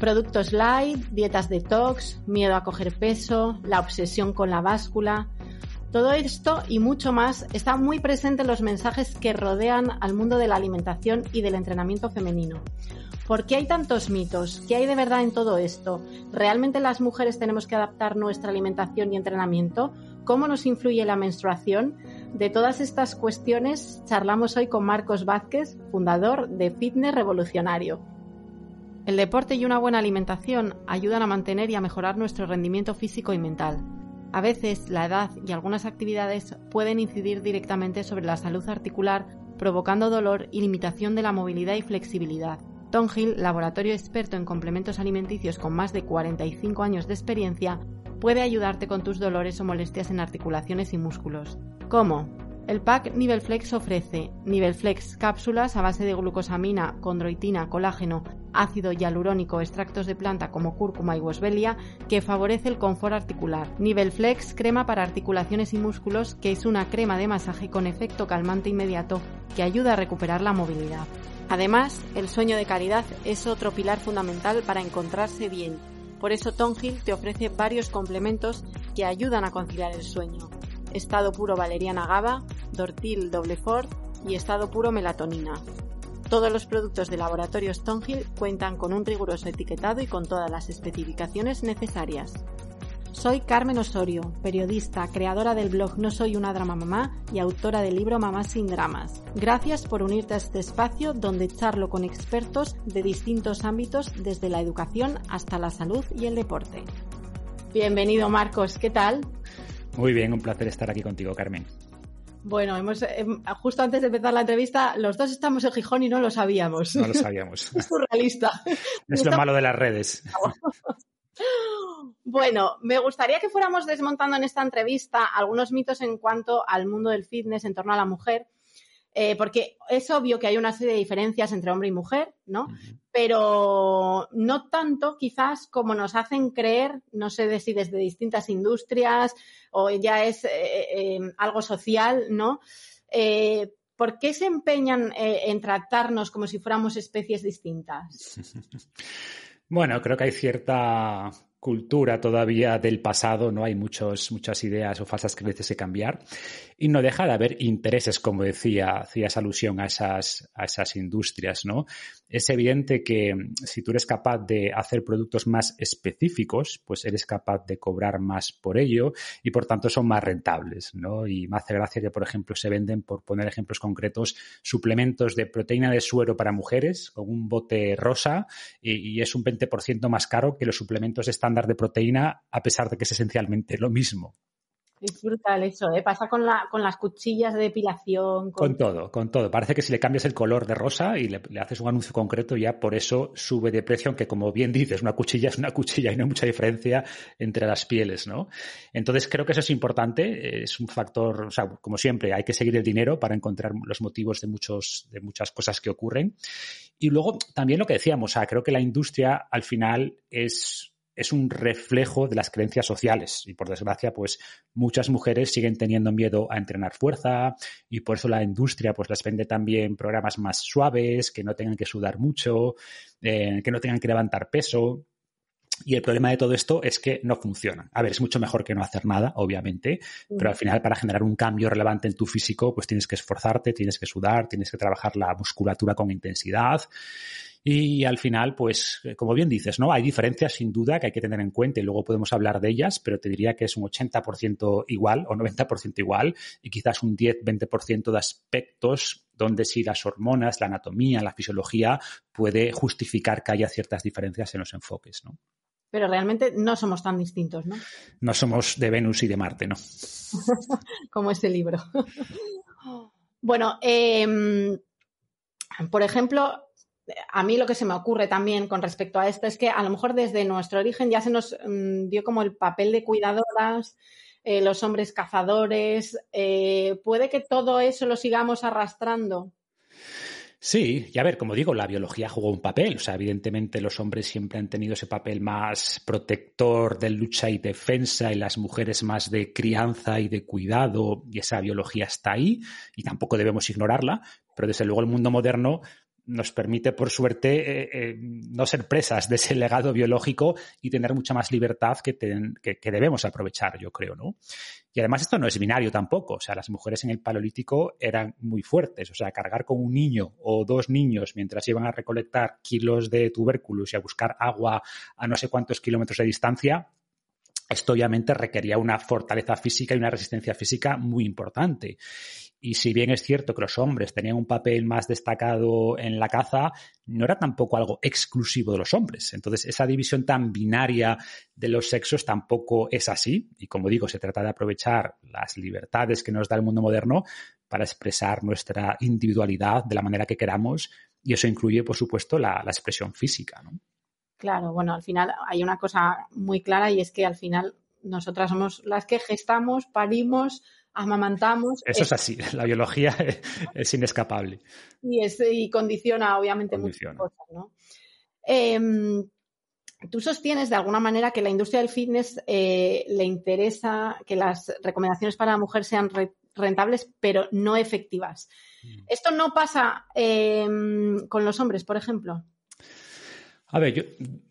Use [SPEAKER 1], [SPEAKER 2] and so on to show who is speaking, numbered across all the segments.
[SPEAKER 1] Productos light, dietas detox, miedo a coger peso, la obsesión con la báscula. Todo esto y mucho más está muy presente en los mensajes que rodean al mundo de la alimentación y del entrenamiento femenino. ¿Por qué hay tantos mitos? ¿Qué hay de verdad en todo esto? ¿Realmente las mujeres tenemos que adaptar nuestra alimentación y entrenamiento? ¿Cómo nos influye la menstruación? De todas estas cuestiones charlamos hoy con Marcos Vázquez, fundador de Fitness Revolucionario. El deporte y una buena alimentación ayudan a mantener y a mejorar nuestro rendimiento físico y mental. A veces la edad y algunas actividades pueden incidir directamente sobre la salud articular, provocando dolor y limitación de la movilidad y flexibilidad. Hill, laboratorio experto en complementos alimenticios con más de 45 años de experiencia, puede ayudarte con tus dolores o molestias en articulaciones y músculos. ¿Cómo? El pack Nivelflex ofrece Nivelflex cápsulas a base de glucosamina, condroitina, colágeno, ácido hialurónico, extractos de planta como cúrcuma y boswellia que favorece el confort articular. Nivelflex crema para articulaciones y músculos que es una crema de masaje con efecto calmante inmediato que ayuda a recuperar la movilidad. Además, el sueño de calidad es otro pilar fundamental para encontrarse bien. Por eso Tongill te ofrece varios complementos que ayudan a conciliar el sueño. Estado puro valeriana GABA, Dortil doble fort y estado puro melatonina. Todos los productos de laboratorio Stonehill cuentan con un riguroso etiquetado y con todas las especificaciones necesarias. Soy Carmen Osorio, periodista, creadora del blog No Soy una Drama Mamá y autora del libro Mamá sin Dramas. Gracias por unirte a este espacio donde charlo con expertos de distintos ámbitos desde la educación hasta la salud y el deporte. Bienvenido Marcos, ¿qué tal?
[SPEAKER 2] Muy bien, un placer estar aquí contigo, Carmen.
[SPEAKER 1] Bueno, hemos, em, justo antes de empezar la entrevista, los dos estamos en Gijón y no lo sabíamos.
[SPEAKER 2] No lo sabíamos.
[SPEAKER 1] es surrealista.
[SPEAKER 2] Es lo malo de las redes.
[SPEAKER 1] Bueno, me gustaría que fuéramos desmontando en esta entrevista algunos mitos en cuanto al mundo del fitness en torno a la mujer, eh, porque es obvio que hay una serie de diferencias entre hombre y mujer, ¿no? Pero no tanto quizás como nos hacen creer, no sé si desde distintas industrias o ya es eh, eh, algo social, ¿no? ¿Por qué se empeñan en tratarnos como si fuéramos especies distintas?
[SPEAKER 2] Bueno, creo que hay cierta cultura todavía del pasado, ¿no? Hay muchos, muchas ideas o falsas creencias que cambiar. Y no deja de haber intereses, como decía, hacías alusión a esas, a esas industrias, ¿no? Es evidente que si tú eres capaz de hacer productos más específicos, pues eres capaz de cobrar más por ello y por tanto son más rentables, ¿no? Y me hace gracia que, por ejemplo, se venden, por poner ejemplos concretos, suplementos de proteína de suero para mujeres con un bote rosa y, y es un 20% más caro que los suplementos de de proteína, a pesar de que es esencialmente lo mismo.
[SPEAKER 1] Es brutal eso, ¿eh? Pasa con, la, con las cuchillas de depilación.
[SPEAKER 2] Con... todo, con todo. Parece que si le cambias el color de rosa y le, haces un anuncio concreto, ya por eso sube de precio, aunque como bien dices, una cuchilla es una cuchilla y no hay mucha diferencia entre las pieles, ¿no? Entonces creo que eso es importante, es un factor, o sea, como siempre, hay que seguir el dinero para encontrar los motivos de, muchos, de muchas cosas que ocurren. Y luego también lo que decíamos, o sea, creo que la industria al final es es un reflejo de las creencias sociales y por desgracia pues muchas mujeres siguen teniendo miedo a entrenar fuerza y por eso la industria pues les vende también programas más suaves que no tengan que sudar mucho eh, que no tengan que levantar peso y el problema de todo esto es que no funciona. A ver, es mucho mejor que no hacer nada, obviamente, pero al final para generar un cambio relevante en tu físico, pues tienes que esforzarte, tienes que sudar, tienes que trabajar la musculatura con intensidad. Y al final, pues, eh, como bien dices, ¿no? Hay diferencias sin duda que hay que tener en cuenta y luego podemos hablar de ellas, pero te diría que es un 80% igual o 90% igual y quizás un 10-20% de aspectos donde sí las hormonas, la anatomía, la fisiología puede justificar que haya ciertas diferencias en los enfoques, ¿no?
[SPEAKER 1] Pero realmente no somos tan distintos, ¿no?
[SPEAKER 2] No somos de Venus y de Marte, ¿no?
[SPEAKER 1] Como este libro. bueno, em, por ejemplo, a mí lo que se me ocurre también con respecto a esto es que a lo mejor desde nuestro origen ya se nos mm, dio como el papel de cuidadoras, eh, los hombres cazadores. Eh, ¿Puede que todo eso lo sigamos arrastrando?
[SPEAKER 2] Sí, y a ver, como digo, la biología jugó un papel. O sea, evidentemente los hombres siempre han tenido ese papel más protector de lucha y defensa y las mujeres más de crianza y de cuidado y esa biología está ahí y tampoco debemos ignorarla. Pero desde luego el mundo moderno nos permite, por suerte, eh, eh, no ser presas de ese legado biológico y tener mucha más libertad que, que, debemos aprovechar, yo creo, ¿no? Y además esto no es binario tampoco, o sea, las mujeres en el paleolítico eran muy fuertes, o sea, cargar con un niño o dos niños mientras iban a recolectar kilos de tubérculos y a buscar agua a no sé cuántos kilómetros de distancia, esto obviamente requería una fortaleza física y una resistencia física muy importante. Y si bien es cierto que los hombres tenían un papel más destacado en la caza, no era tampoco algo exclusivo de los hombres. Entonces, esa división tan binaria de los sexos tampoco es así. Y como digo, se trata de aprovechar las libertades que nos da el mundo moderno para expresar nuestra individualidad de la manera que queramos. Y eso incluye, por supuesto, la, expresión física.
[SPEAKER 1] Claro, bueno, al final hay una cosa muy clara y es que al final nosotras somos las que gestamos, parimos, amamantamos.
[SPEAKER 2] Eso es así, la biología es inescapable.
[SPEAKER 1] Y, es, y condiciona, obviamente, muchas cosas, ¿no? Em, tú sostienes de alguna manera que la industria del fitness eh, le interesa que las recomendaciones para la mujer sean rentables, pero no efectivas. Mm. ¿Esto no pasa em, con los hombres, por ejemplo?
[SPEAKER 2] A ver, yo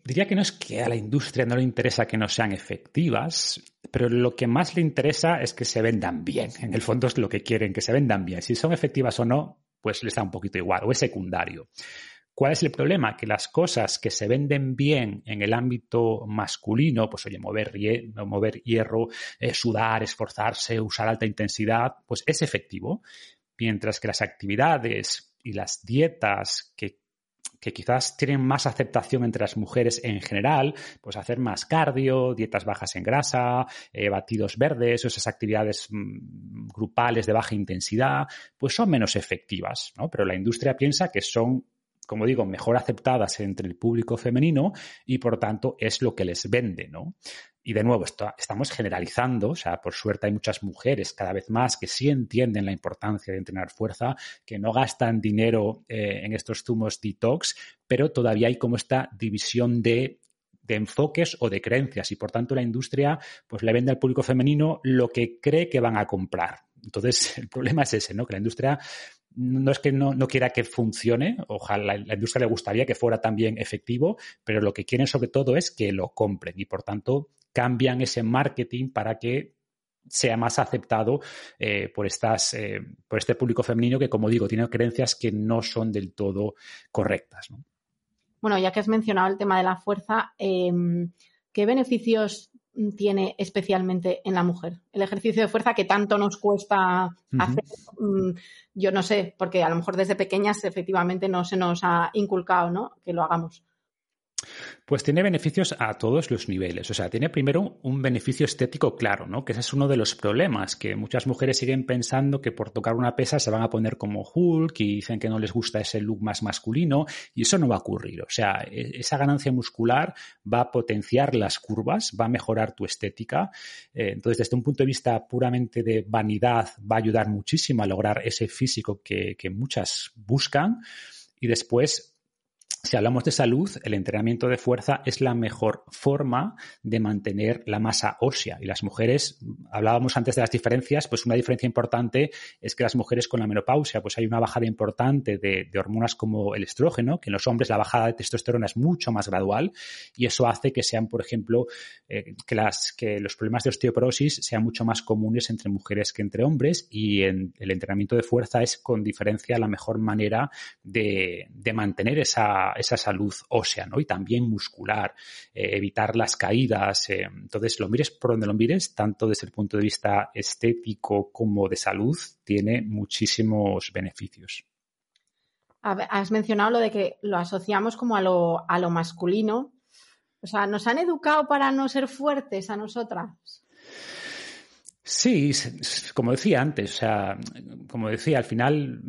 [SPEAKER 2] diría que no es que a la industria no le interesa que no sean efectivas, pero lo que más le interesa es que se vendan bien. En el fondo es lo que quieren, que se vendan bien. Si son efectivas o no, pues les da un poquito igual, o es secundario. ¿Cuál es el problema? Que las cosas que se venden bien en el ámbito masculino, pues oye, mover, mover hierro, eh, sudar, esforzarse, usar alta intensidad, pues es efectivo. Mientras que las actividades y las dietas que que quizás tienen más aceptación entre las mujeres en general, pues hacer más cardio, dietas bajas en grasa, eh, batidos verdes, esas actividades mm, grupales de baja intensidad, pues son menos efectivas, ¿no? Pero la industria piensa que son como digo, mejor aceptadas entre el público femenino y por tanto es lo que les vende, ¿no? Y de nuevo, esto, estamos generalizando, o sea, por suerte hay muchas mujeres cada vez más que sí entienden la importancia de entrenar fuerza, que no gastan dinero eh, en estos zumos detox, pero todavía hay como esta división de, de enfoques o de creencias y por tanto la industria pues le vende al público femenino lo que cree que van a comprar. Entonces, el problema es ese, ¿no? Que la industria no es que no, quiera que funcione, ojalá la, industria le gustaría que fuera también efectivo, pero lo que quieren sobre todo es que lo compren y por tanto cambian ese marketing para que sea más aceptado eh, por, estas, eh, por este público femenino que, como digo, tiene creencias que no son del todo correctas.
[SPEAKER 1] Bueno, ya que has mencionado el tema de la fuerza, em, ¿qué beneficios tiene especialmente en la mujer? El ejercicio de fuerza que tanto nos cuesta hacer, mm, yo no sé, porque a lo mejor desde pequeñas efectivamente no se nos ha inculcado, ¿no? Que lo hagamos.
[SPEAKER 2] Pues tiene beneficios a todos los niveles. O sea, tiene primero un beneficio estético claro, ¿no? Que ese es uno de los problemas, que muchas mujeres siguen pensando que por tocar una pesa se van a poner como Hulk y dicen que no les gusta ese look más masculino y eso no va a ocurrir. O sea, e, esa ganancia muscular va a potenciar las curvas, va a mejorar tu estética. Eh, entonces, desde un punto de vista puramente de vanidad, va a ayudar muchísimo a lograr ese físico que, que muchas buscan. Y después si hablamos de salud, el entrenamiento de fuerza es la mejor forma de mantener la masa ósea. Y las mujeres, hablábamos antes de las diferencias, pues una diferencia importante es que las mujeres con la menopausia, pues hay una bajada importante de, hormonas como el estrógeno, que en los hombres la bajada de testosterona es mucho más gradual y eso hace que sean, por ejemplo, eh, que, los problemas de osteoporosis sean mucho más comunes entre mujeres que entre hombres y en, el entrenamiento de fuerza es con diferencia la mejor manera de mantener esa esa, salud ósea, ¿no? Y también muscular, eh, evitar las caídas. Eh, entonces, lo mires por donde lo mires, tanto desde el punto de vista estético como de salud, tiene muchísimos beneficios.
[SPEAKER 1] Has mencionado lo de que lo asociamos como a lo, a lo masculino. O sea, ¿nos han educado para no ser fuertes a nosotras?
[SPEAKER 2] Sí, como decía antes, o sea, como decía, al final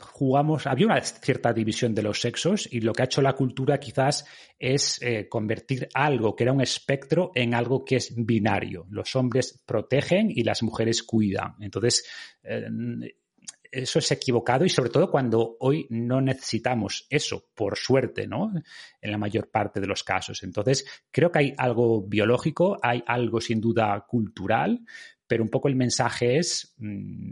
[SPEAKER 2] jugamos, había una cierta división de los sexos y lo que ha hecho la cultura quizás es eh, convertir algo que era un espectro en algo que es binario. Los hombres protegen y las mujeres cuidan. Entonces, eh, eso es equivocado y sobre todo cuando hoy no necesitamos eso, por suerte, ¿no? En la mayor parte de los casos. Entonces, creo que hay algo biológico, hay algo sin duda cultural, pero un poco el mensaje es, mm,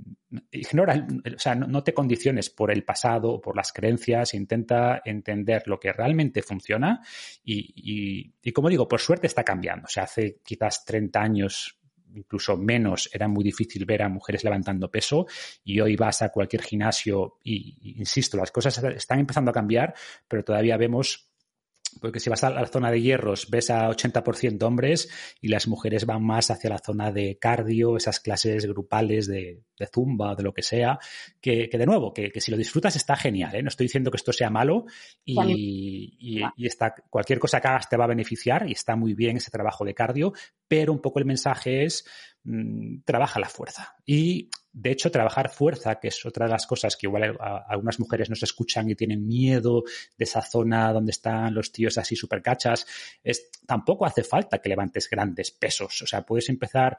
[SPEAKER 2] ignora, o sea, no, te condiciones por el pasado o por las creencias, intenta entender lo que realmente funciona y, y, como digo, por suerte está cambiando. O sea, hace quizás 30 años incluso menos, era muy difícil ver a mujeres levantando peso y hoy vas a cualquier gimnasio y, insisto, las cosas están empezando a cambiar, pero todavía vemos porque si vas a la zona de hierros ves a 80% hombres y las mujeres van más hacia la zona de cardio, esas clases grupales de, zumba o de lo que sea, que, de nuevo, que, si lo disfrutas está genial, ¿eh? no estoy diciendo que esto sea malo y, está, cualquier cosa que hagas te va a beneficiar y está muy bien ese trabajo de cardio, pero un poco el mensaje es mm, trabaja la fuerza. Y de hecho, trabajar fuerza, que es otra de las cosas que igual algunas mujeres no se escuchan y tienen miedo de esa zona donde están los tíos así super cachas, es, tampoco hace falta que levantes grandes pesos. O sea, puedes empezar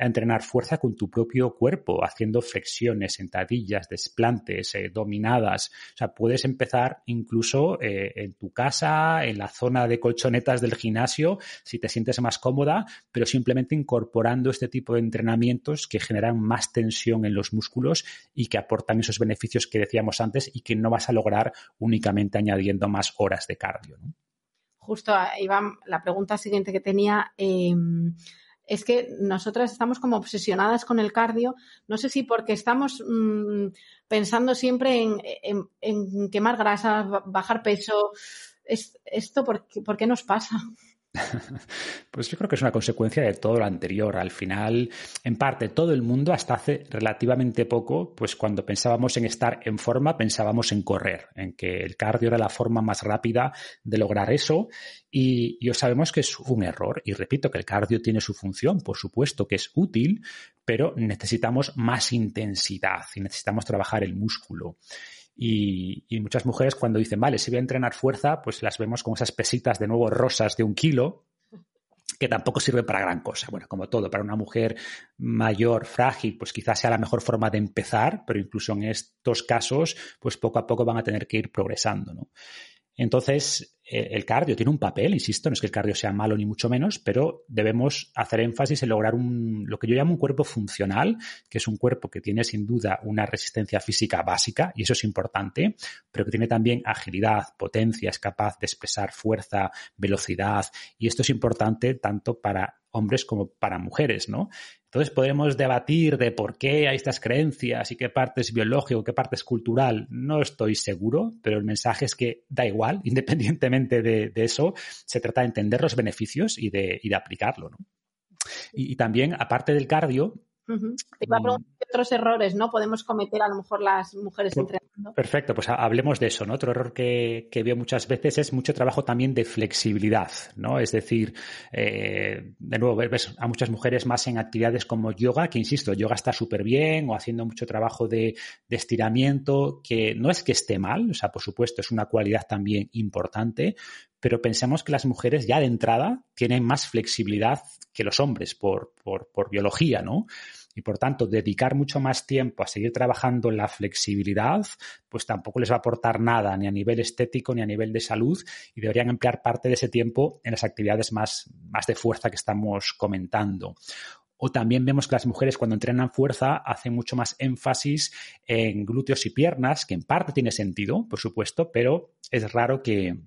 [SPEAKER 2] a entrenar fuerza con tu propio cuerpo, haciendo flexiones, sentadillas, desplantes, eh, dominadas. O sea, puedes empezar incluso eh, en tu casa, en la zona de colchonetas del gimnasio, si te sientes más cómoda, pero simplemente incorporando este tipo de entrenamientos que generan más tensión en los músculos y que aportan esos beneficios que decíamos antes y que no vas a lograr únicamente añadiendo más horas de cardio.
[SPEAKER 1] Justo, Iván, la pregunta siguiente que tenía. Em, es que nosotras estamos como obsesionadas con el cardio, no sé si porque estamos mm, pensando siempre en, quemar grasas, bajar peso, ¿esto por, por qué nos pasa?
[SPEAKER 2] Pues yo creo que es una consecuencia de todo lo anterior. Al final, en parte, todo el mundo, hasta hace relativamente poco, pues cuando pensábamos en estar en forma, pensábamos en correr, en que el cardio era la forma más rápida de lograr eso. Y, y sabemos que es un error. Y repito que el cardio tiene su función, por supuesto que es útil, pero necesitamos más intensidad y necesitamos trabajar el músculo. Y, muchas mujeres cuando dicen, vale, si voy a entrenar fuerza, pues las vemos con esas pesitas de nuevo rosas de un kilo, que tampoco sirven para gran cosa. Bueno, como todo, para una mujer mayor, frágil, pues quizás sea la mejor forma de empezar, pero incluso en estos casos, pues poco a poco van a tener que ir progresando, ¿no? Entonces, eh, el cardio tiene un papel, insisto, no es que el cardio sea malo ni mucho menos, pero debemos hacer énfasis en lograr un, lo que yo llamo un cuerpo funcional, que es un cuerpo que tiene sin duda una resistencia física básica, y eso es importante, pero que tiene también agilidad, potencia, es capaz de expresar fuerza, velocidad, y esto es importante tanto para hombres como para mujeres, ¿no? Entonces podemos debatir de por qué hay estas creencias y qué parte es biológico, qué parte es cultural. No estoy seguro, pero el mensaje es que da igual, independientemente de, eso, se trata de entender los beneficios y de, y de aplicarlo. ¿no? y, también, aparte del cardio,
[SPEAKER 1] te iba a preguntar qué otros errores no podemos cometer a lo mejor las mujeres entrenando.
[SPEAKER 2] Perfecto, pues hablemos de eso, ¿no? Otro error que, veo muchas veces es mucho trabajo también de flexibilidad, ¿no? Es decir, eh, de nuevo, ves a muchas mujeres más en actividades como yoga, que insisto, yoga está súper bien, o haciendo mucho trabajo de, de estiramiento, que no es que esté mal, o sea, por supuesto, es una cualidad también importante, pero pensemos que las mujeres ya de entrada tienen más flexibilidad que los hombres por, por, por biología, ¿no? Y por tanto dedicar mucho más tiempo a seguir trabajando en la flexibilidad, pues tampoco les va a aportar nada ni a nivel estético ni a nivel de salud y deberían emplear parte de ese tiempo en las actividades más, más de fuerza que estamos comentando. O también vemos que las mujeres cuando entrenan fuerza hacen mucho más énfasis en glúteos y piernas, que en parte tiene sentido, por supuesto, pero es raro que,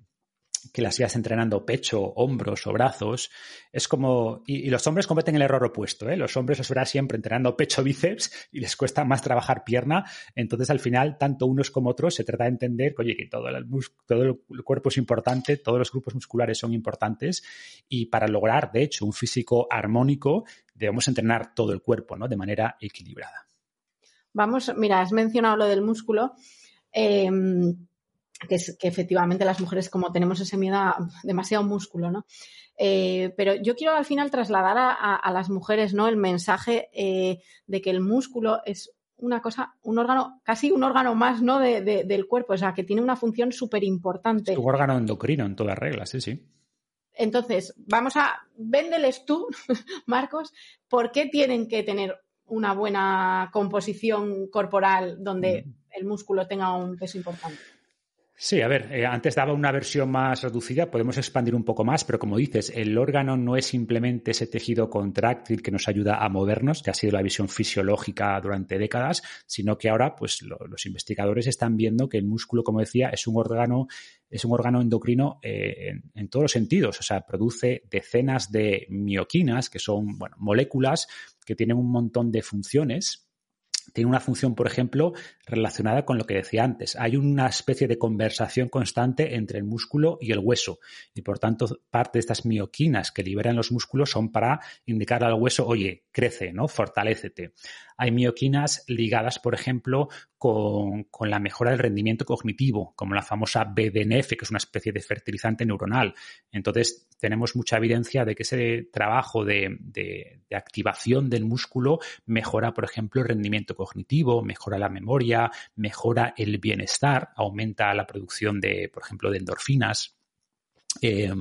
[SPEAKER 2] que las veas entrenando pecho, hombros o brazos, es como. Y, los hombres cometen el error opuesto, ¿eh? Los hombres los verás siempre entrenando pecho, bíceps y les cuesta más trabajar pierna. Entonces, al final, tanto unos como otros se trata de entender oye, que todo el, todo el cuerpo es importante, todos los grupos musculares son importantes y para lograr, de hecho, un físico armónico, debemos entrenar todo el cuerpo, ¿no? De manera equilibrada.
[SPEAKER 1] Vamos, mira, has mencionado lo del músculo. Eh, que, es, que efectivamente las mujeres como tenemos ese miedo a demasiado músculo, ¿no? Eh, pero yo quiero al final trasladar a, las mujeres, ¿no? El mensaje eh, de que el músculo es una cosa, un órgano, casi un órgano más, ¿no? De, del cuerpo, o sea, que tiene una función súper importante.
[SPEAKER 2] Un órgano endocrino en todas reglas, sí, sí.
[SPEAKER 1] Entonces, vamos a, véndeles tú, Marcos, por qué tienen que tener una buena composición corporal donde mm. el músculo tenga un peso importante.
[SPEAKER 2] Sí, a ver, eh, antes daba una versión más reducida, podemos expandir un poco más, pero como dices, el órgano no es simplemente ese tejido contráctil que nos ayuda a movernos, que ha sido la visión fisiológica durante décadas, sino que ahora, pues los investigadores están viendo que el músculo, como decía, es un órgano, es un órgano endocrino eh, en, en, todos los sentidos, o sea, produce decenas de mioquinas, que son bueno, moléculas que tienen un montón de funciones tiene una función, por ejemplo, relacionada con lo que decía antes. Hay una especie de conversación constante entre el músculo y el hueso y, por tanto, parte de estas mioquinas que liberan los músculos son para indicar al hueso, oye, crece, ¿no? Fortalécete. Hay mioquinas ligadas, por ejemplo, con, la mejora del rendimiento cognitivo, como la famosa BDNF, que es una especie de fertilizante neuronal. Entonces, tenemos mucha evidencia de que ese trabajo de, de, activación del músculo mejora, por ejemplo, el rendimiento cognitivo, mejora la memoria, mejora el bienestar, aumenta la producción de, por ejemplo, de endorfinas. Eh,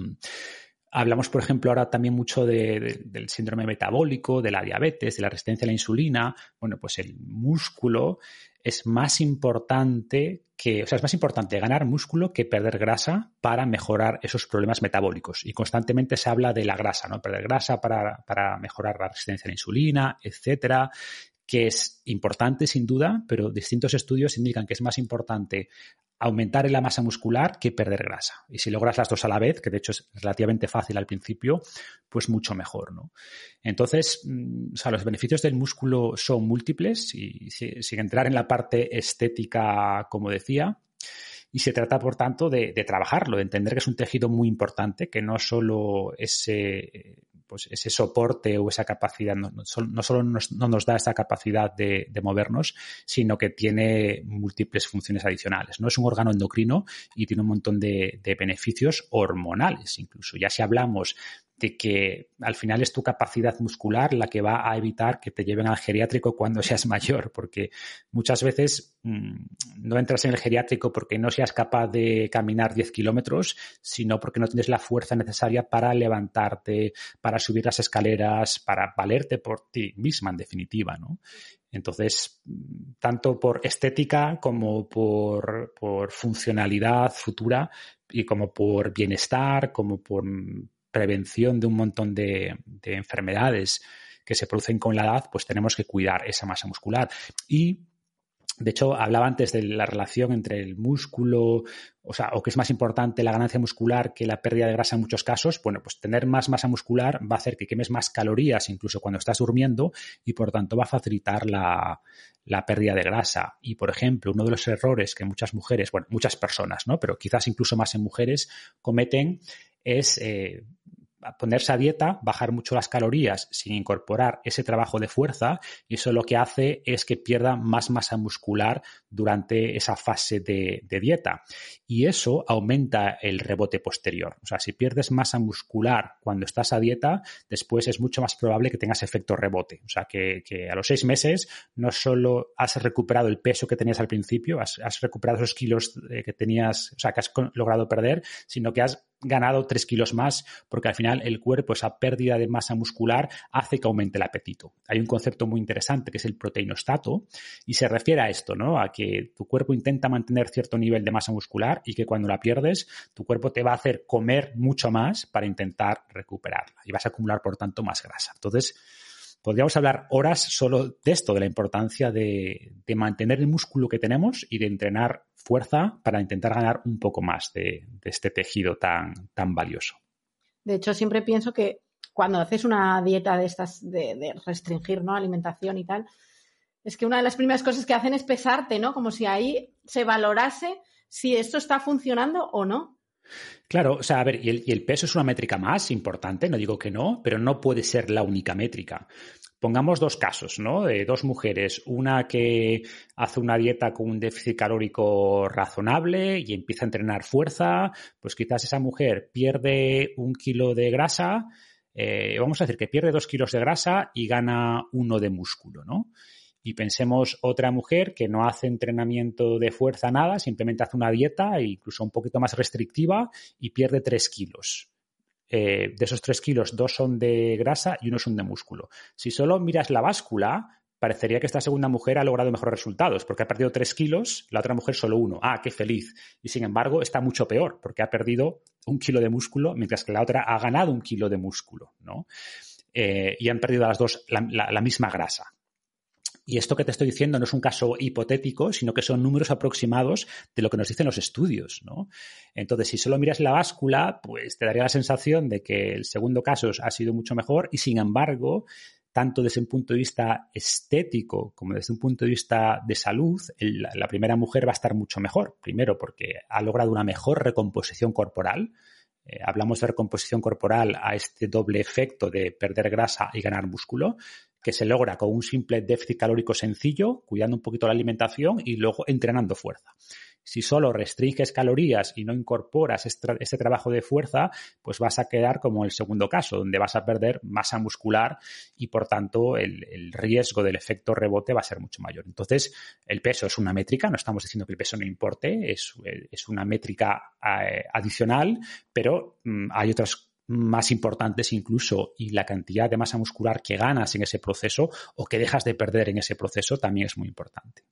[SPEAKER 2] Hablamos, por ejemplo, ahora también mucho del síndrome metabólico, de la diabetes, de la resistencia a la insulina. Bueno, pues el músculo es más importante que, o sea, es más importante ganar músculo que perder grasa para mejorar esos problemas metabólicos. Y constantemente se habla de la grasa, ¿no? Perder grasa para, para mejorar la resistencia a la insulina, etcétera que es importante sin duda, pero distintos estudios indican que es más importante aumentar la masa muscular que perder grasa. Y si logras las dos a la vez, que de hecho es relativamente fácil al principio, pues mucho mejor, ¿no? Entonces, mm, los beneficios del músculo son múltiples y sin entrar en la parte estética, como decía, y se trata, por tanto, de, trabajarlo, de entender que es un tejido muy importante, que no solo ese pues ese soporte o esa capacidad no, solo nos, no nos da esa capacidad de, movernos, sino que tiene múltiples funciones adicionales. No es un órgano endocrino y tiene un montón de, de beneficios hormonales, incluso. Ya si hablamos de que al final es tu capacidad muscular la que va a evitar que te lleven al geriátrico cuando seas mayor, porque muchas veces mmm, no entras en el geriátrico porque no seas capaz de caminar 10 kilómetros, sino porque no tienes la fuerza necesaria para levantarte, para subir las escaleras, para valerte por ti misma, en definitiva, ¿no? Entonces, tanto por estética como por, por funcionalidad futura y como por bienestar, como por prevención de un montón de, enfermedades que se producen con la edad, pues tenemos que cuidar esa masa muscular. Y de hecho, hablaba antes de la relación entre el músculo, o sea, o que es más importante la ganancia muscular que la pérdida de grasa en muchos casos. Bueno, pues tener más masa muscular va a hacer que quemes más calorías incluso cuando estás durmiendo y por tanto va a facilitar la, la pérdida de grasa. Y por ejemplo, uno de los errores que muchas mujeres, bueno, muchas personas, ¿no? Pero quizás incluso más en mujeres cometen es eh, ponerse a dieta, bajar mucho las calorías sin incorporar ese trabajo de fuerza y eso lo que hace es que pierda más masa muscular durante esa fase de, dieta. Y eso aumenta el rebote posterior. O sea, si pierdes masa muscular cuando estás a dieta, después es mucho más probable que tengas efecto rebote. O sea, que, a los seis meses no solo has recuperado el peso que tenías al principio, has, has recuperado esos kilos eh, que tenías, o sea, que has logrado perder, sino que has ganado tres kilos más porque al final el cuerpo, esa pérdida de masa muscular, hace que aumente el apetito. Hay un concepto muy interesante que es el proteinostato y se refiere a esto, ¿no? A que tu cuerpo intenta mantener cierto nivel de masa muscular y que cuando la pierdes, tu cuerpo te va a hacer comer mucho más para intentar recuperarla y vas a acumular, por tanto, más grasa. Entonces, podríamos hablar horas solo de esto, de la importancia de, de mantener el músculo que tenemos y de entrenar fuerza para intentar ganar un poco más de, este tejido tan, tan valioso.
[SPEAKER 1] De hecho, siempre pienso que cuando haces una dieta de estas, de, restringir ¿no? alimentación y tal, es que una de las primeras cosas que hacen es pesarte, ¿no? Como si ahí se valorase si esto está funcionando o no.
[SPEAKER 2] Claro, o sea, a ver, y el, y el, peso es una métrica más importante, no digo que no, pero no puede ser la única métrica. Pongamos dos casos, ¿no? De dos mujeres, una que hace una dieta con un déficit calórico razonable y empieza a entrenar fuerza, pues quizás esa mujer pierde un kilo de grasa, eh, vamos a decir que pierde dos kilos de grasa y gana uno de músculo, ¿no? Y pensemos otra mujer que no hace entrenamiento de fuerza nada, simplemente hace una dieta, incluso un poquito más restrictiva, y pierde tres kilos. Eh, de esos tres kilos, dos son de grasa y uno son de músculo. Si solo miras la báscula, parecería que esta segunda mujer ha logrado mejores resultados, porque ha perdido tres kilos, la otra mujer solo uno. Ah, qué feliz. Y sin embargo, está mucho peor, porque ha perdido un kilo de músculo, mientras que la otra ha ganado un kilo de músculo, ¿no? Eh, y han perdido las dos la misma grasa. Y esto que te estoy diciendo no es un caso hipotético, sino que son números aproximados de lo que nos dicen los estudios, ¿no? Entonces, si solo miras la báscula, pues te daría la sensación de que el segundo caso ha sido mucho mejor y, sin embargo, tanto desde un punto de vista estético como desde un punto de vista de salud, la primera mujer va a estar mucho mejor. Primero, porque ha logrado una mejor recomposición corporal. Eh, hablamos de recomposición corporal a este doble efecto de perder grasa y ganar músculo que se logra con un simple déficit calórico sencillo, cuidando un poquito la alimentación y luego entrenando fuerza. Si solo restringes calorías y no incorporas este, trabajo de fuerza, pues vas a quedar como el segundo caso, donde vas a perder masa muscular y por tanto el, riesgo del efecto rebote va a ser mucho mayor. Entonces, el peso es una métrica, no estamos diciendo que el peso no importe, es, una métrica eh, adicional, pero mm, hay otras más importantes incluso y la cantidad de masa muscular que ganas en ese proceso o que dejas de perder en ese proceso también es muy importante.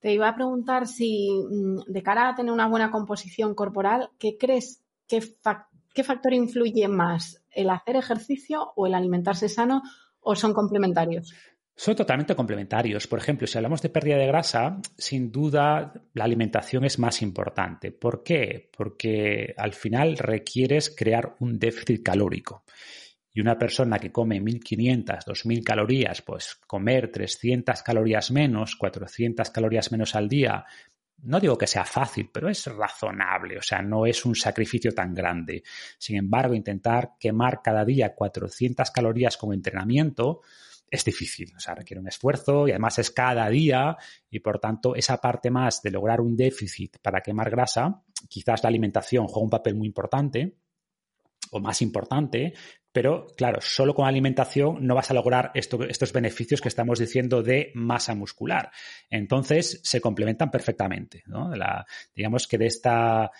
[SPEAKER 1] Te iba a preguntar si mm, de cara a tener una buena composición corporal, ¿qué crees, qué, qué factor influye más? ¿El hacer ejercicio o el alimentarse sano o son complementarios?
[SPEAKER 2] Son totalmente complementarios. Por ejemplo, si hablamos de pérdida de grasa, sin duda la alimentación es más importante. ¿Por qué? Porque al final requieres crear un déficit calórico. Y una persona que come 1.500, 2.000 calorías, pues comer 300 calorías menos, 400 calorías menos al día, no digo que sea fácil, pero es razonable, o sea, no es un sacrificio tan grande. Sin embargo, intentar quemar cada día 400 calorías como entrenamiento, es difícil, o sea, requiere un esfuerzo y además es cada día y por tanto esa parte más de lograr un déficit para quemar grasa, quizás la alimentación juega un papel muy importante o más importante, pero claro, solo con alimentación no vas a lograr estos beneficios que estamos diciendo de masa muscular. Entonces se complementan perfectamente, ¿no? digamos que de esta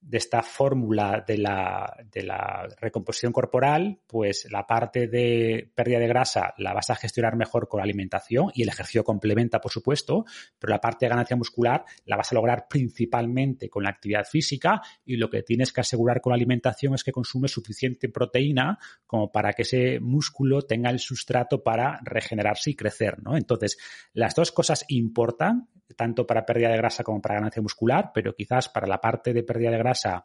[SPEAKER 2] de esta fórmula de la, de la, recomposición corporal, pues la parte de pérdida de grasa la vas a gestionar mejor con la alimentación y el ejercicio complementa, por supuesto, pero la parte de ganancia muscular la vas a lograr principalmente con la actividad física y lo que tienes que asegurar con la alimentación es que consumes suficiente proteína como para que ese músculo tenga el sustrato para regenerarse y crecer, ¿no? Entonces, las dos cosas importan, tanto para pérdida de grasa como para ganancia muscular, pero quizás para la parte de pérdida de grasa la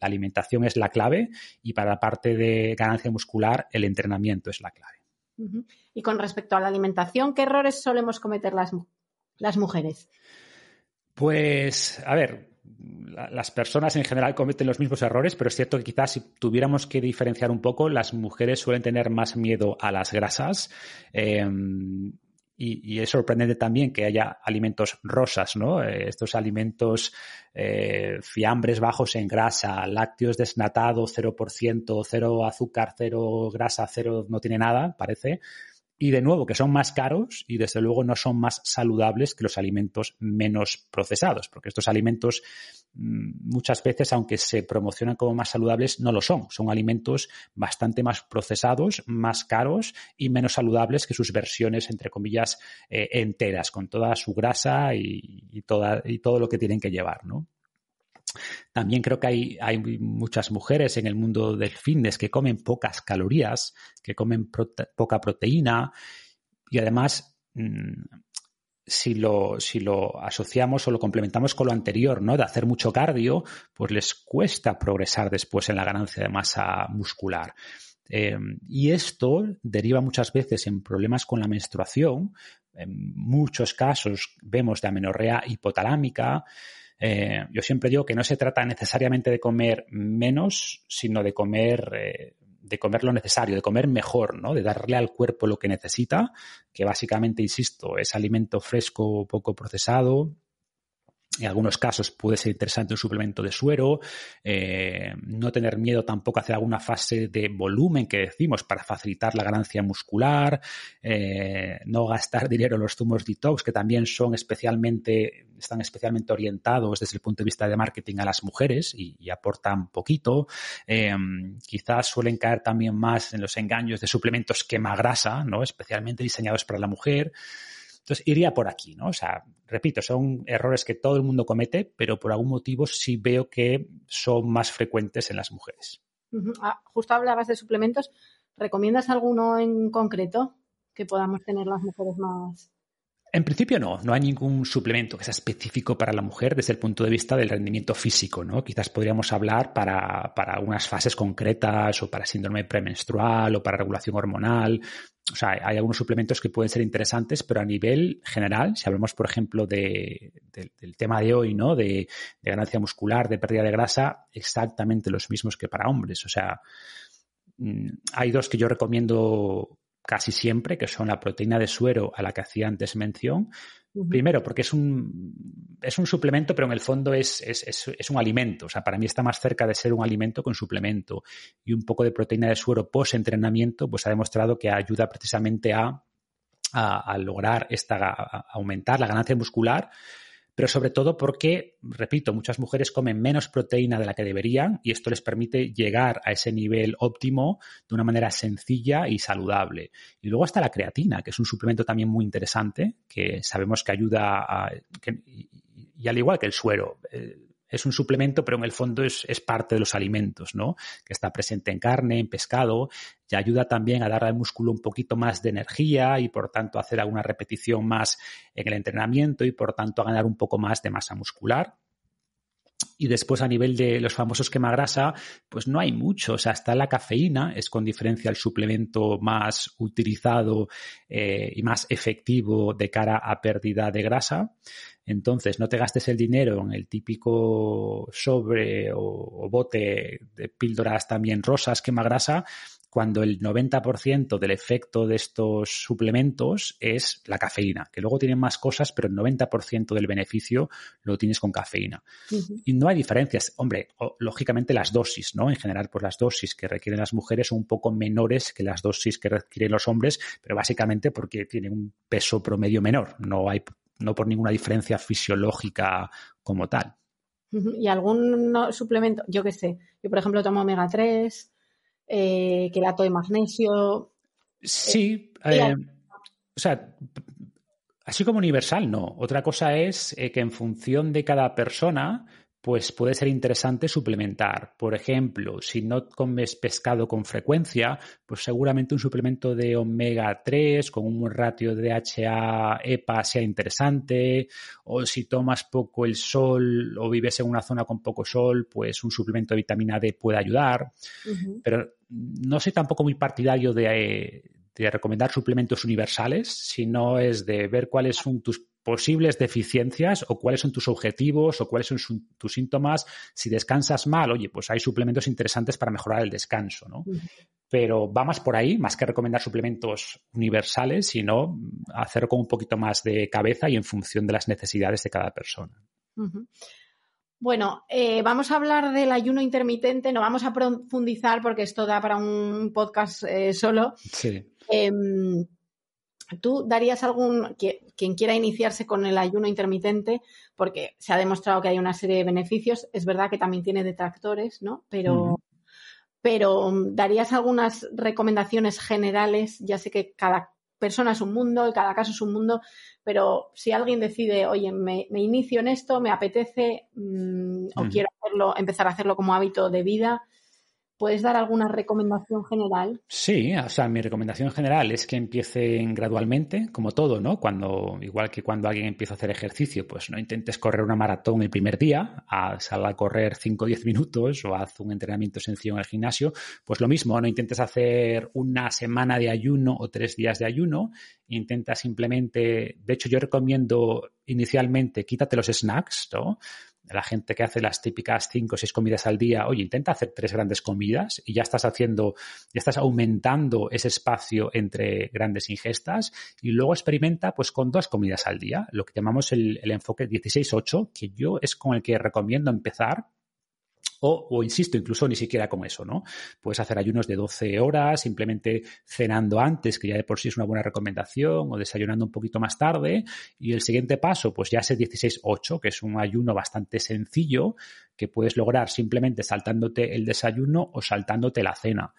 [SPEAKER 2] alimentación es la clave y para la parte de ganancia muscular el entrenamiento es la clave.
[SPEAKER 1] Y con respecto a la alimentación, ¿qué errores solemos cometer las, las mujeres?
[SPEAKER 2] Pues, a ver, las personas en general cometen los mismos errores, pero es cierto que quizás si tuviéramos que diferenciar un poco, las mujeres suelen tener más miedo a las grasas. Em, y, es sorprendente también que haya alimentos rosas, ¿no? Eh, estos alimentos, eh, fiambres bajos en grasa, lácteos desnatados, 0%, cero azúcar, cero grasa, cero no tiene nada, parece. Y de nuevo, que son más caros y desde luego no son más saludables que los alimentos menos procesados, porque estos alimentos muchas veces, aunque se promocionan como más saludables, no lo son. Son alimentos bastante más procesados, más caros y menos saludables que sus versiones, entre comillas, eh, enteras, con toda su grasa y, y, toda, y todo lo que tienen que llevar, ¿no? También creo que hay, hay, muchas mujeres en el mundo del fitness que comen pocas calorías, que comen poca proteína y además mm, si lo, si lo asociamos o lo complementamos con lo anterior, ¿no? De hacer mucho cardio, pues les cuesta progresar después en la ganancia de masa muscular. Eh, y esto deriva muchas veces en problemas con la menstruación. En muchos casos vemos de amenorrea hipotalámica, eh, yo siempre digo que no se trata necesariamente de comer menos, sino de comer, eh, de comer lo necesario, de comer mejor, ¿no? De darle al cuerpo lo que necesita, que básicamente, insisto, es alimento fresco, poco procesado, en algunos casos puede ser interesante un suplemento de suero, eh, no tener miedo tampoco a hacer alguna fase de volumen que decimos para facilitar la ganancia muscular, eh, no gastar dinero en los zumos detox que también son especialmente, están especialmente orientados desde el punto de vista de marketing a las mujeres y, aportan poquito. Eh, quizás suelen caer también más en los engaños de suplementos quema grasa, ¿no? especialmente diseñados para la mujer. Entonces, iría por aquí, ¿no? O sea, repito, son errores que todo el mundo comete, pero por algún motivo sí veo que son más frecuentes en las mujeres.
[SPEAKER 1] Ah, justo hablabas de suplementos. ¿Recomiendas alguno en concreto que podamos tener las mujeres más?
[SPEAKER 2] En principio no, no hay ningún suplemento que sea específico para la mujer desde el punto de vista del rendimiento físico, ¿no? Quizás podríamos hablar para, para unas fases concretas o para síndrome premenstrual o para regulación hormonal. O sea, hay algunos suplementos que pueden ser interesantes, pero a nivel general, si hablamos, por ejemplo, de, del tema de hoy, ¿no? De, de ganancia muscular, de pérdida de grasa, exactamente los mismos que para hombres. O sea, mm, hay dos que yo recomiendo casi siempre, que son la proteína de suero a la que hacía antes mención. Primero, porque es un, es un suplemento, pero en el fondo es, es, es, un alimento. O sea, para mí está más cerca de ser un alimento que un suplemento. Y un poco de proteína de suero post-entrenamiento, pues ha demostrado que ayuda precisamente a, a, lograr esta, aumentar la ganancia muscular pero sobre todo porque, repito, muchas mujeres comen menos proteína de la que deberían y esto les permite llegar a ese nivel óptimo de una manera sencilla y saludable. Y luego está la creatina, que es un suplemento también muy interesante, que sabemos que ayuda a... y, al igual que el suero, eh, es un suplemento, pero en el fondo es, parte de los alimentos, ¿no? Que está presente en carne, en pescado, y ayuda también a dar al músculo un poquito más de energía y por tanto hacer alguna repetición más en el entrenamiento y por tanto a ganar un poco más de masa muscular. Y después a nivel de los famosos quemagrasa, pues no hay mucho. O sea, está la cafeína, es con diferencia el suplemento más utilizado eh, y más efectivo de cara a pérdida de grasa. Entonces, no te gastes el dinero en el típico sobre o, bote de píldoras también rosas quemagrasa, cuando el 90% del efecto de estos suplementos es la cafeína, que luego tienen más cosas, pero el 90% del beneficio lo tienes con cafeína. Y no hay diferencias. Hombre, lógicamente las dosis, ¿no? En general, pues las dosis que requieren las mujeres son un poco menores que las dosis que requieren los hombres, pero básicamente porque tienen un peso promedio menor. No hay, no por ninguna diferencia fisiológica como tal.
[SPEAKER 1] ¿Y algún suplemento? Yo qué sé. Yo, por ejemplo, tomo omega 3 eh, quelato de magnesio.
[SPEAKER 2] Sí, eh, eh, o sea, así como universal, no. Otra cosa es eh, que en función de cada persona pues puede ser interesante suplementar. Por ejemplo, si no comes pescado con frecuencia, pues seguramente un suplemento de omega 3 con un ratio de DHA-EPA sea interesante. O si tomas poco el sol o vives en una zona con poco sol, pues un suplemento de vitamina D puede ayudar. Pero no soy tampoco muy partidario de, de recomendar suplementos universales, sino es de ver cuáles son tus posibles deficiencias o cuáles son tus objetivos o cuáles son tus síntomas. Si descansas mal, oye, pues hay suplementos interesantes para mejorar el descanso, ¿no? Pero va más por ahí, más que recomendar suplementos universales, sino hacer con un poquito más de cabeza y en función de las necesidades de cada persona.
[SPEAKER 1] Bueno, eh, vamos a hablar del ayuno intermitente, no vamos a profundizar porque esto da para un podcast eh, solo.
[SPEAKER 2] Sí.
[SPEAKER 1] Em, ¿Tú darías algún, quien quiera iniciarse con el ayuno intermitente, porque se ha demostrado que hay una serie de beneficios, es verdad que también tiene detractores, ¿no? Pero, pero um, darías algunas recomendaciones generales, ya sé que cada persona es un mundo y cada caso es un mundo, pero si alguien decide, oye, me, inicio en esto, me apetece mm, o quiero hacerlo, empezar a hacerlo como hábito de vida, ¿Puedes dar alguna recomendación general?
[SPEAKER 2] Sí, o sea, mi recomendación general es que empiecen gradualmente, como todo, ¿no? Cuando, igual que cuando alguien empieza a hacer ejercicio, pues no intentes correr una maratón el primer día, a, sal a correr 5 o 10 minutos o haz un entrenamiento sencillo en el gimnasio, pues lo mismo, no intentes hacer una semana de ayuno o tres días de ayuno, intenta simplemente, de hecho yo recomiendo inicialmente quítate los snacks, ¿no? La gente que hace las típicas cinco o seis comidas al día, oye, intenta hacer tres grandes comidas y ya estás haciendo, ya estás aumentando ese espacio entre grandes ingestas y luego experimenta pues con dos comidas al día, lo que llamamos el, el enfoque 16-8, que yo es con el que recomiendo empezar o, insisto, incluso ni siquiera con eso, ¿no? Puedes hacer ayunos de 12 horas, simplemente cenando antes, que ya de por sí es una buena recomendación, o desayunando un poquito más tarde. Y el siguiente paso, pues ya es el 16-8, que es un ayuno bastante sencillo que puedes lograr simplemente saltándote el desayuno o saltándote la cena.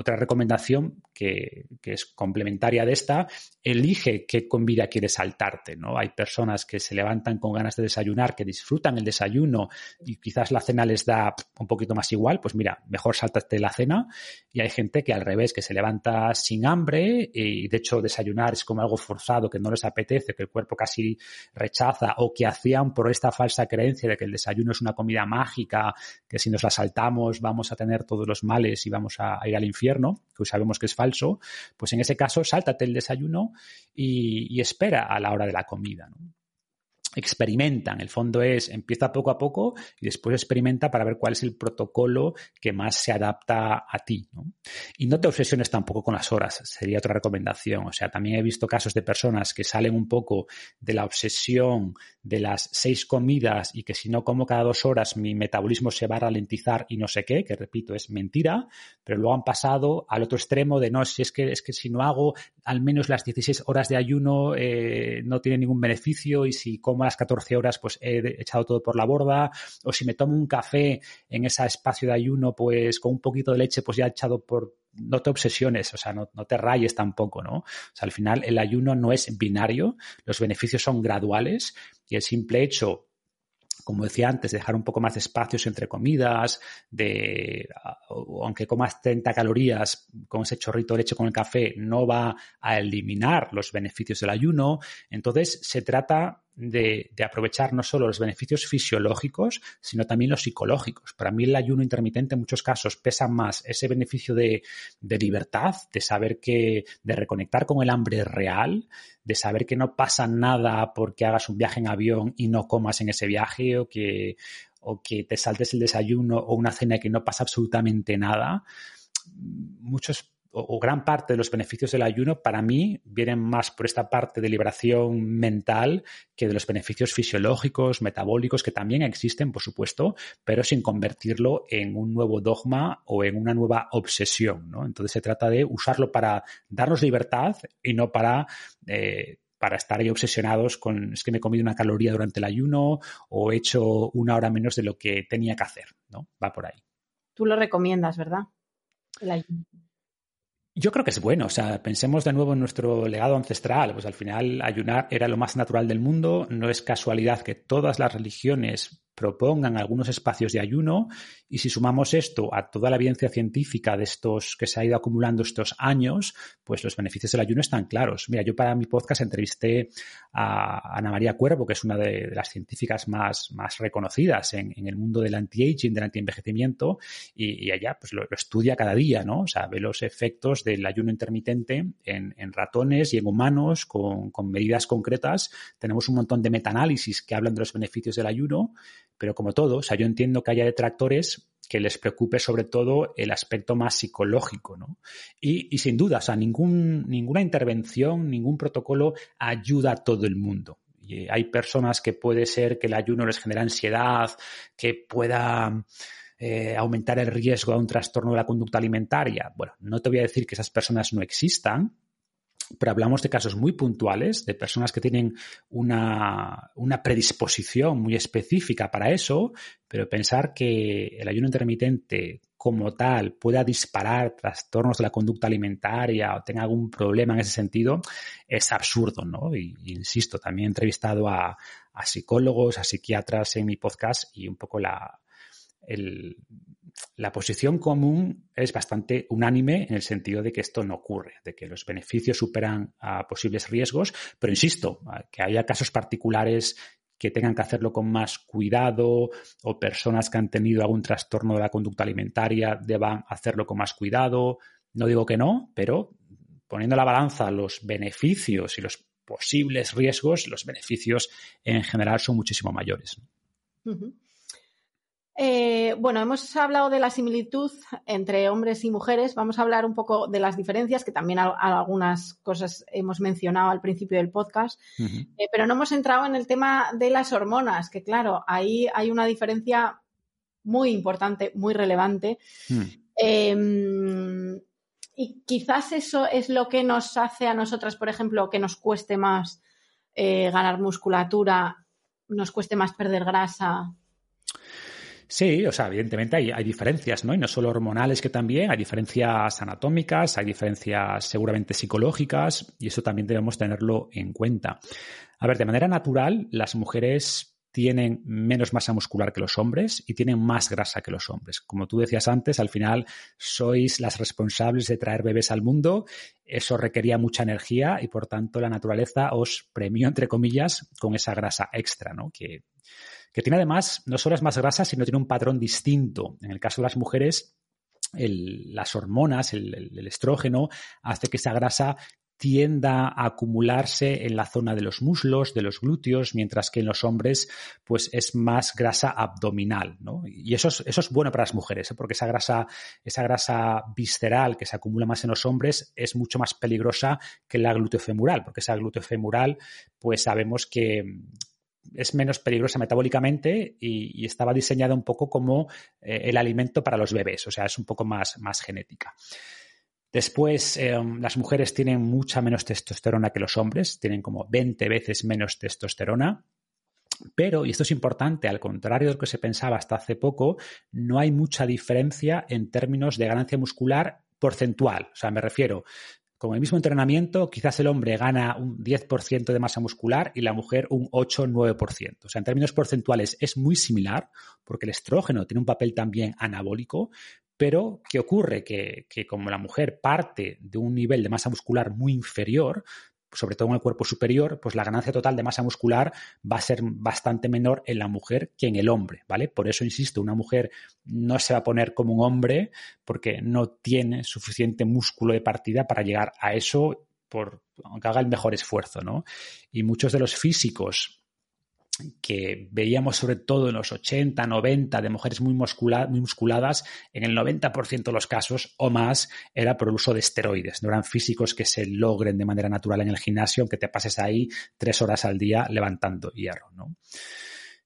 [SPEAKER 2] Otra recomendación que, es complementaria de esta, elige qué comida quieres saltarte, ¿no? Hay personas que se levantan con ganas de desayunar, que disfrutan el desayuno y quizás la cena les da un poquito más igual, pues mira, mejor saltate la cena. Y hay gente que al revés, que se levanta sin hambre y de hecho desayunar es como algo forzado, que no les apetece, que el cuerpo casi rechaza o que hacían por esta falsa creencia de que el desayuno es una comida mágica, que si nos la saltamos vamos a tener todos los males y vamos a ir al infierno que sabemos que es falso, pues en ese caso sáltate el desayuno y, espera a la hora de la comida. Experimenta. En el fondo es, empieza poco a poco y después experimenta para ver cuál es el protocolo que más se adapta a ti. Y no te obsesiones tampoco con las horas, sería otra recomendación. O sea, también he visto casos de personas que salen un poco de la obsesión de las seis comidas y que si no como cada dos horas mi metabolismo se va a ralentizar y no sé qué, que repito, es mentira, pero luego han pasado al otro extremo de no, si es que, es que si no hago al menos las 16 horas de ayuno eh, no tiene ningún beneficio y si como las 14 horas pues he echado todo por la borda o si me tomo un café en ese espacio de ayuno pues con un poquito de leche pues ya he echado por no te obsesiones, o sea, no, no, te rayes tampoco, ¿no? O sea, al final el ayuno no es binario, los beneficios son graduales y el simple hecho como decía antes, dejar un poco más de espacios entre comidas, de, aunque comas 30 calorías con ese chorrito de leche con el café, no va a eliminar los beneficios del ayuno. Entonces, se trata de, aprovechar no solo los beneficios fisiológicos, sino también los psicológicos. Para mí el ayuno intermitente en muchos casos pesa más ese beneficio de, libertad, de saber que, de reconectar con el hambre real, de saber que no pasa nada porque hagas un viaje en avión y no comas en ese viaje o que, o que te saltes el desayuno o una cena que no pasa absolutamente nada. Muchos o, gran parte de los beneficios del ayuno para mí vienen más por esta parte de liberación mental que de los beneficios fisiológicos, metabólicos, que también existen, por supuesto, pero sin convertirlo en un nuevo dogma o en una nueva obsesión. ¿no? Entonces se trata de usarlo para darnos libertad y no para... Eh, para estar ahí obsesionados con es que me he comido una caloría durante el ayuno o he hecho una hora menos de lo que tenía que hacer, ¿no? Va por ahí.
[SPEAKER 1] Tú lo recomiendas, ¿verdad? El ayuno.
[SPEAKER 2] Yo creo que es bueno, o sea, pensemos de nuevo en nuestro legado ancestral, pues al final ayunar era lo más natural del mundo, no es casualidad que todas las religiones propongan algunos espacios de ayuno y si sumamos esto a toda la evidencia científica de estos que se ha ido acumulando estos años, pues los beneficios del ayuno están claros. Mira, yo para mi podcast entrevisté a Ana María Cuervo, que es una de, las científicas más, más reconocidas en, el mundo del anti-aging, del anti-envejecimiento, y, ella pues lo, estudia cada día, ¿no? O sea, ve los efectos del ayuno intermitente en, ratones y en humanos con, con medidas concretas. Tenemos un montón de metaanálisis que hablan de los beneficios del ayuno pero como todo, o sea, yo entiendo que haya detractores que les preocupe sobre todo el aspecto más psicológico, ¿no? Y, sin duda, o sea, ningún, ninguna intervención, ningún protocolo ayuda a todo el mundo. Y hay personas que puede ser que el ayuno les genere ansiedad, que pueda eh, aumentar el riesgo de un trastorno de la conducta alimentaria. Bueno, no te voy a decir que esas personas no existan, pero hablamos de casos muy puntuales, de personas que tienen una, predisposición muy específica para eso, pero pensar que el ayuno intermitente como tal pueda disparar trastornos de la conducta alimentaria o tenga algún problema en ese sentido es absurdo, ¿no? Y, insisto, también he entrevistado a, a psicólogos, a psiquiatras en mi podcast y un poco la, el, la posición común es bastante unánime en el sentido de que esto no ocurre, de que los beneficios superan a posibles riesgos, pero insisto, que haya casos particulares que tengan que hacerlo con más cuidado o personas que han tenido algún trastorno de la conducta alimentaria deban hacerlo con más cuidado. No digo que no, pero poniendo la balanza los beneficios y los posibles riesgos, los beneficios en general son muchísimo mayores.
[SPEAKER 1] Eh, bueno, hemos hablado de la similitud entre hombres y mujeres. Vamos a hablar un poco de las diferencias, que también algunas cosas hemos mencionado al principio del podcast, eh, pero no hemos entrado en el tema de las hormonas, que claro, ahí hay una diferencia muy importante, muy relevante. Hmm. Em, y quizás eso es lo que nos hace a nosotras, por ejemplo, que nos cueste más eh, ganar musculatura, nos cueste más perder grasa
[SPEAKER 2] Sí, o sea, evidentemente hay, diferencias, ¿no? Y no solo hormonales que también, hay diferencias anatómicas, hay diferencias seguramente psicológicas, y eso también debemos tenerlo en cuenta. A ver, de manera natural, las mujeres tienen menos masa muscular que los hombres y tienen más grasa que los hombres. Como tú decías antes, al final sois las responsables de traer bebés al mundo. Eso requería mucha energía y por tanto la naturaleza os premió, entre comillas, con esa grasa extra, ¿no? Que que tiene además, no solo es más grasa, sino tiene un patrón distinto. En el caso de las mujeres, las hormonas, el, estrógeno, hace que esa grasa tienda a acumularse en la zona de los muslos, de los glúteos, mientras que en los hombres, pues es más grasa abdominal, ¿no? Y eso es, eso es bueno para las mujeres, ¿eh? porque esa grasa, esa grasa visceral que se acumula más en los hombres es mucho más peligrosa que la gluteofemoral, porque esa gluteofemoral, pues sabemos que, es menos peligrosa metabólicamente y, estaba diseñada un poco como eh, el alimento para los bebés, o sea, es un poco más, más genética. Después, em, las mujeres tienen mucha menos testosterona que los hombres, tienen como 20 veces menos testosterona. Pero, y esto es importante, al contrario de lo que se pensaba hasta hace poco, no hay mucha diferencia en términos de ganancia muscular porcentual. O sea, me refiero, con el mismo entrenamiento, quizás el hombre gana un 10% de masa muscular y la mujer un 8-9%. O sea, en términos porcentuales es muy similar porque el estrógeno tiene un papel también anabólico, pero ¿qué ocurre? Que, que, como la mujer parte de un nivel de masa muscular muy inferior, sobre todo en el cuerpo superior, pues la ganancia total de masa muscular va a ser bastante menor en la mujer que en el hombre, ¿vale? Por eso, insisto, una mujer no se va a poner como un hombre porque no tiene suficiente músculo de partida para llegar a eso por, aunque haga el mejor esfuerzo, ¿no? Y muchos de los físicos que veíamos sobre todo en los 80, 90 de mujeres muy, muy musculadas, en el 90% de los casos o más era por el uso de esteroides. No eran físicos que se logren de manera natural en el gimnasio, aunque te pases ahí tres horas al día levantando hierro. ¿no?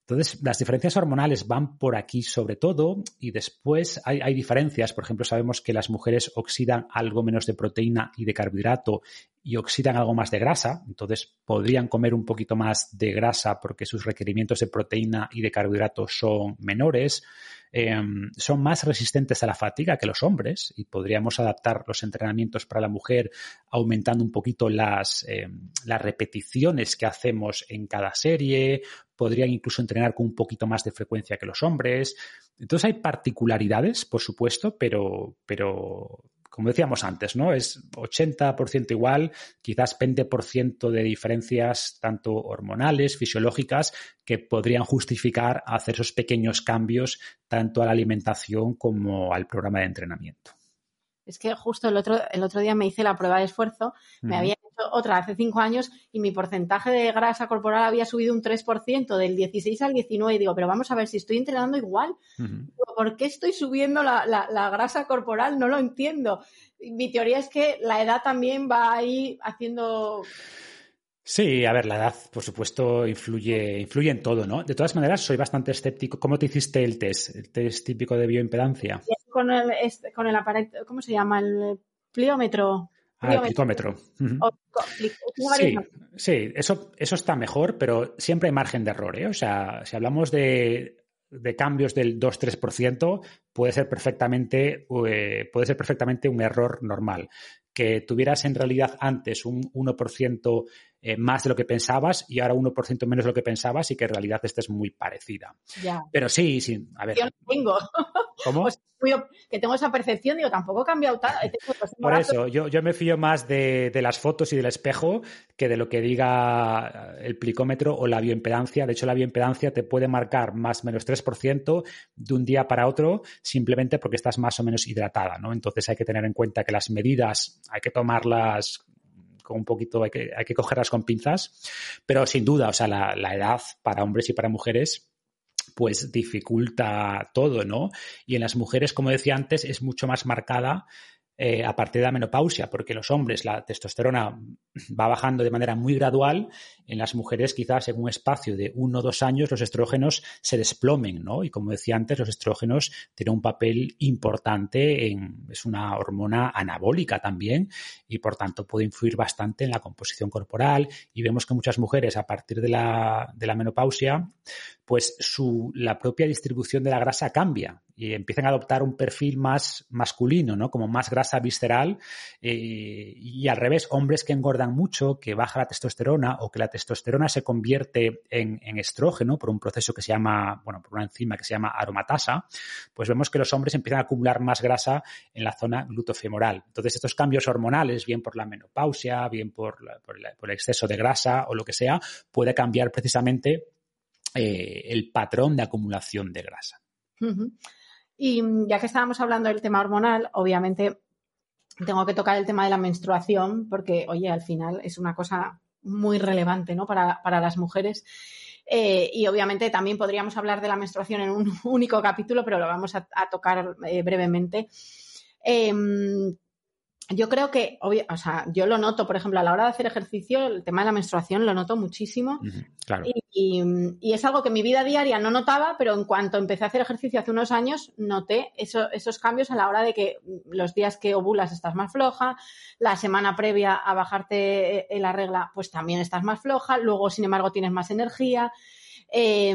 [SPEAKER 2] Entonces, las diferencias hormonales van por aquí sobre todo y después hay, diferencias. Por ejemplo, sabemos que las mujeres oxidan algo menos de proteína y de carbohidrato y oxidan algo más de grasa. Entonces, podrían comer un poquito más de grasa porque sus requerimientos de proteína y de carbohidrato son menores. Em, son más resistentes a la fatiga que los hombres y podríamos adaptar los entrenamientos para la mujer aumentando un poquito las, em, las repeticiones que hacemos en cada serie, podrían incluso entrenar con un poquito más de frecuencia que los hombres. Entonces hay particularidades, por supuesto, pero, pero como decíamos antes, ¿no? Es 80% igual, quizás 20% de diferencias tanto hormonales, fisiológicas, que podrían justificar hacer esos pequeños cambios tanto a la alimentación como al programa de entrenamiento.
[SPEAKER 1] Es que justo el otro, el otro día me hice la prueba de esfuerzo, me había otra hace cinco años y mi porcentaje de grasa corporal había subido un 3%, del 16 al 19. Y digo, pero vamos a ver si estoy entrenando igual. ¿Por qué estoy subiendo la, la, grasa corporal? No lo entiendo. Mi teoría es que la edad también va ahí haciendo
[SPEAKER 2] Sí, a ver, la edad, por supuesto, influye, influye en todo, ¿no? De todas maneras, soy bastante escéptico. ¿Cómo te hiciste el test? ¿El test típico de bioimpedancia?
[SPEAKER 1] Con el, con el aparato, ¿cómo se llama? El pliómetro.
[SPEAKER 2] Ah, el sí, sí eso, eso está mejor, pero siempre hay margen de error. ¿eh? O sea, si hablamos de, de cambios del 2-3%, puede ser perfectamente, eh, puede ser perfectamente un error normal. Que tuvieras en realidad antes un 1% eh, más de lo que pensabas y ahora 1% menos de lo que pensabas y que en realidad estés muy parecida. Pero sí, sí, a ver.
[SPEAKER 1] Yo no tengo. ¿Cómo? que tengo esa percepción, digo, tampoco he cambiado tanto.
[SPEAKER 2] Por eso, yo, yo, me fío más de, de, las fotos y del espejo que de lo que diga el plicómetro o la bioimpedancia. De hecho, la bioimpedancia te puede marcar más o menos 3% de un día para otro simplemente porque estás más o menos hidratada, ¿no? Entonces hay que tener en cuenta que las medidas hay que tomarlas con un poquito, hay que, hay que cogerlas con pinzas, pero sin duda, o sea, la, edad para hombres y para mujeres pues dificulta todo, ¿no? Y en las mujeres, como decía antes, es mucho más marcada eh, a partir de la menopausia, porque los hombres la testosterona va bajando de manera muy gradual, en las mujeres quizás en un espacio de uno o dos años los estrógenos se desplomen, ¿no? Y como decía antes, los estrógenos tienen un papel importante en, es una hormona anabólica también y por tanto puede influir bastante en la composición corporal y vemos que muchas mujeres a partir de la, de la menopausia pues su, la propia distribución de la grasa cambia y empiezan a adoptar un perfil más masculino, ¿no? Como más grasa visceral eh, y al revés, hombres que engordan mucho, que baja la testosterona o que la testosterona se convierte en, en, estrógeno por un proceso que se llama, bueno, por una enzima que se llama aromatasa, pues vemos que los hombres empiezan a acumular más grasa en la zona glutofemoral. Entonces, estos cambios hormonales, bien por la menopausia, bien por, por, el exceso de grasa o lo que sea, puede cambiar precisamente eh, el patrón de acumulación de grasa.
[SPEAKER 1] Y ya que estábamos hablando del tema hormonal, obviamente tengo que tocar el tema de la menstruación, porque, oye, al final es una cosa muy relevante ¿no? para, para las mujeres. Eh, y obviamente también podríamos hablar de la menstruación en un único capítulo, pero lo vamos a, tocar eh, brevemente. Eh, yo creo que, obvio, o sea, yo lo noto, por ejemplo, a la hora de hacer ejercicio, el tema de la menstruación lo noto muchísimo.
[SPEAKER 2] Uh -huh, claro.
[SPEAKER 1] y, y, y, es algo que en mi vida diaria no notaba, pero en cuanto empecé a hacer ejercicio hace unos años, noté eso, esos cambios a la hora de que los días que ovulas estás más floja, la semana previa a bajarte la regla, pues también estás más floja, luego, sin embargo, tienes más energía. Eh,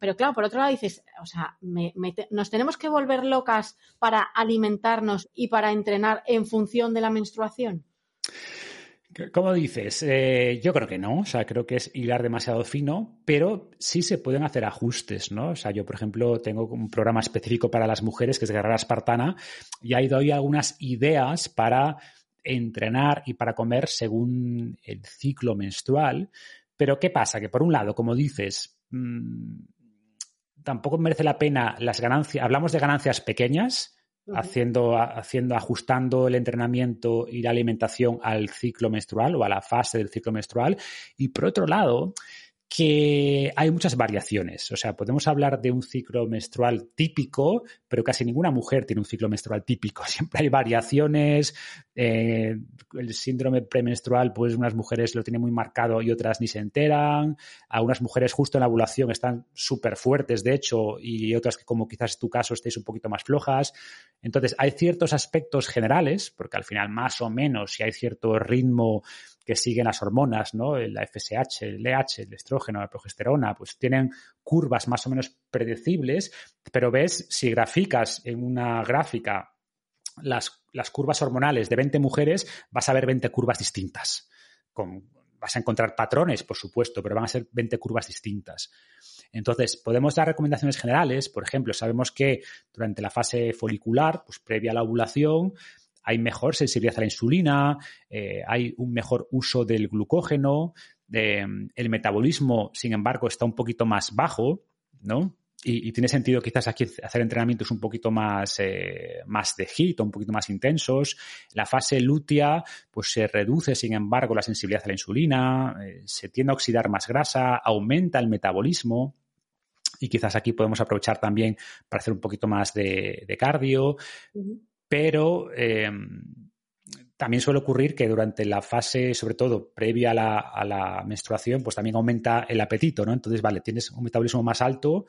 [SPEAKER 1] pero claro, por otro lado dices, o sea, nos tenemos que volver locas para alimentarnos y para entrenar en función de la menstruación.
[SPEAKER 2] ¿Cómo dices? Eh, yo creo que no, o sea, creo que es hilar demasiado fino, pero sí se pueden hacer ajustes, ¿no? O sea, yo, por ejemplo, tengo un programa específico para las mujeres que es Guerrera Espartana y ahí doy algunas ideas para entrenar y para comer según el ciclo menstrual. Pero ¿qué pasa? Que por un lado, como dices, mmm, tampoco merece la pena las ganancias, hablamos de ganancias pequeñas, Uh -huh. haciendo, haciendo, ajustando el entrenamiento y la alimentación al ciclo menstrual o a la fase del ciclo menstrual. Y por otro lado, que hay muchas variaciones. O sea, podemos hablar de un ciclo menstrual típico, pero casi ninguna mujer tiene un ciclo menstrual típico. Siempre hay variaciones. Eh, el síndrome premenstrual, pues unas mujeres lo tienen muy marcado y otras ni se enteran. Algunas mujeres justo en la ovulación están súper fuertes, de hecho, y otras que como quizás tu caso estéis un poquito más flojas. Entonces, hay ciertos aspectos generales, porque al final más o menos si hay cierto ritmo que siguen las hormonas, ¿no? La FSH, el LH, el estrógeno, la progesterona, pues tienen curvas más o menos predecibles, pero ves, si graficas en una gráfica las, las curvas hormonales de 20 mujeres, vas a ver 20 curvas distintas. Vas a encontrar patrones, por supuesto, pero van a ser 20 curvas distintas. Entonces, podemos dar recomendaciones generales. Por ejemplo, sabemos que durante la fase folicular, pues previa a la ovulación, hay mejor sensibilidad a la insulina, eh, hay un mejor uso del glucógeno, eh, el metabolismo, sin embargo, está un poquito más bajo, ¿no? Y, y tiene sentido quizás aquí hacer entrenamientos un poquito más, eh, más de HIIT, un poquito más intensos. La fase lútea, pues se reduce, sin embargo, la sensibilidad a la insulina, eh, se tiende a oxidar más grasa, aumenta el metabolismo y quizás aquí podemos aprovechar también para hacer un poquito más de, de cardio. Pero eh, también suele ocurrir que durante la fase, sobre todo previa a la, a la, menstruación, pues también aumenta el apetito, ¿no? Entonces, vale, tienes un metabolismo más alto,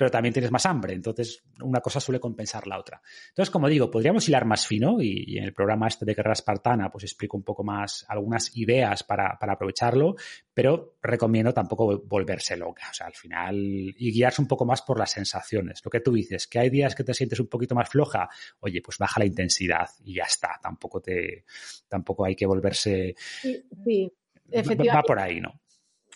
[SPEAKER 2] pero también tienes más hambre. Entonces, una cosa suele compensar la otra. Entonces, como digo, podríamos hilar más fino y, y en el programa este de Guerra Espartana, pues explico un poco más algunas ideas para, para, aprovecharlo, pero recomiendo tampoco volverse loca. O sea, al final, y guiarse un poco más por las sensaciones. Lo que tú dices, que hay días que te sientes un poquito más floja, oye, pues baja la intensidad y ya está. Tampoco te, tampoco hay que volverse.
[SPEAKER 1] Sí, sí.
[SPEAKER 2] efectivamente. Va por ahí, ¿no?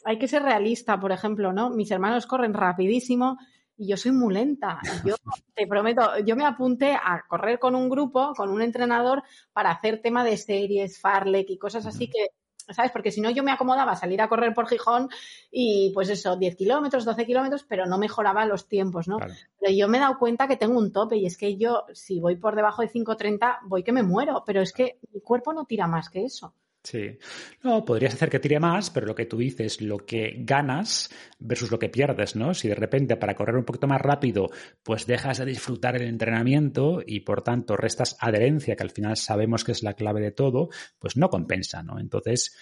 [SPEAKER 1] Hay que ser realista, por ejemplo, ¿no? Mis hermanos corren rapidísimo y yo soy muy lenta. Yo te prometo, yo me apunté a correr con un grupo, con un entrenador, para hacer tema de series, Farlek y cosas así que, ¿sabes? Porque si no, yo me acomodaba a salir a correr por Gijón y, pues eso, 10 kilómetros, 12 kilómetros, pero no mejoraba los tiempos, ¿no? Claro. Pero yo me he dado cuenta que tengo un tope y es que yo, si voy por debajo de 5.30, voy que me muero, pero es que mi cuerpo no tira más que eso.
[SPEAKER 2] Sí. No, podrías hacer que tire más, pero lo que tú dices, lo que ganas versus lo que pierdes, ¿no? Si de repente para correr un poquito más rápido, pues dejas de disfrutar el entrenamiento y por tanto restas adherencia, que al final sabemos que es la clave de todo, pues no compensa, ¿no? Entonces,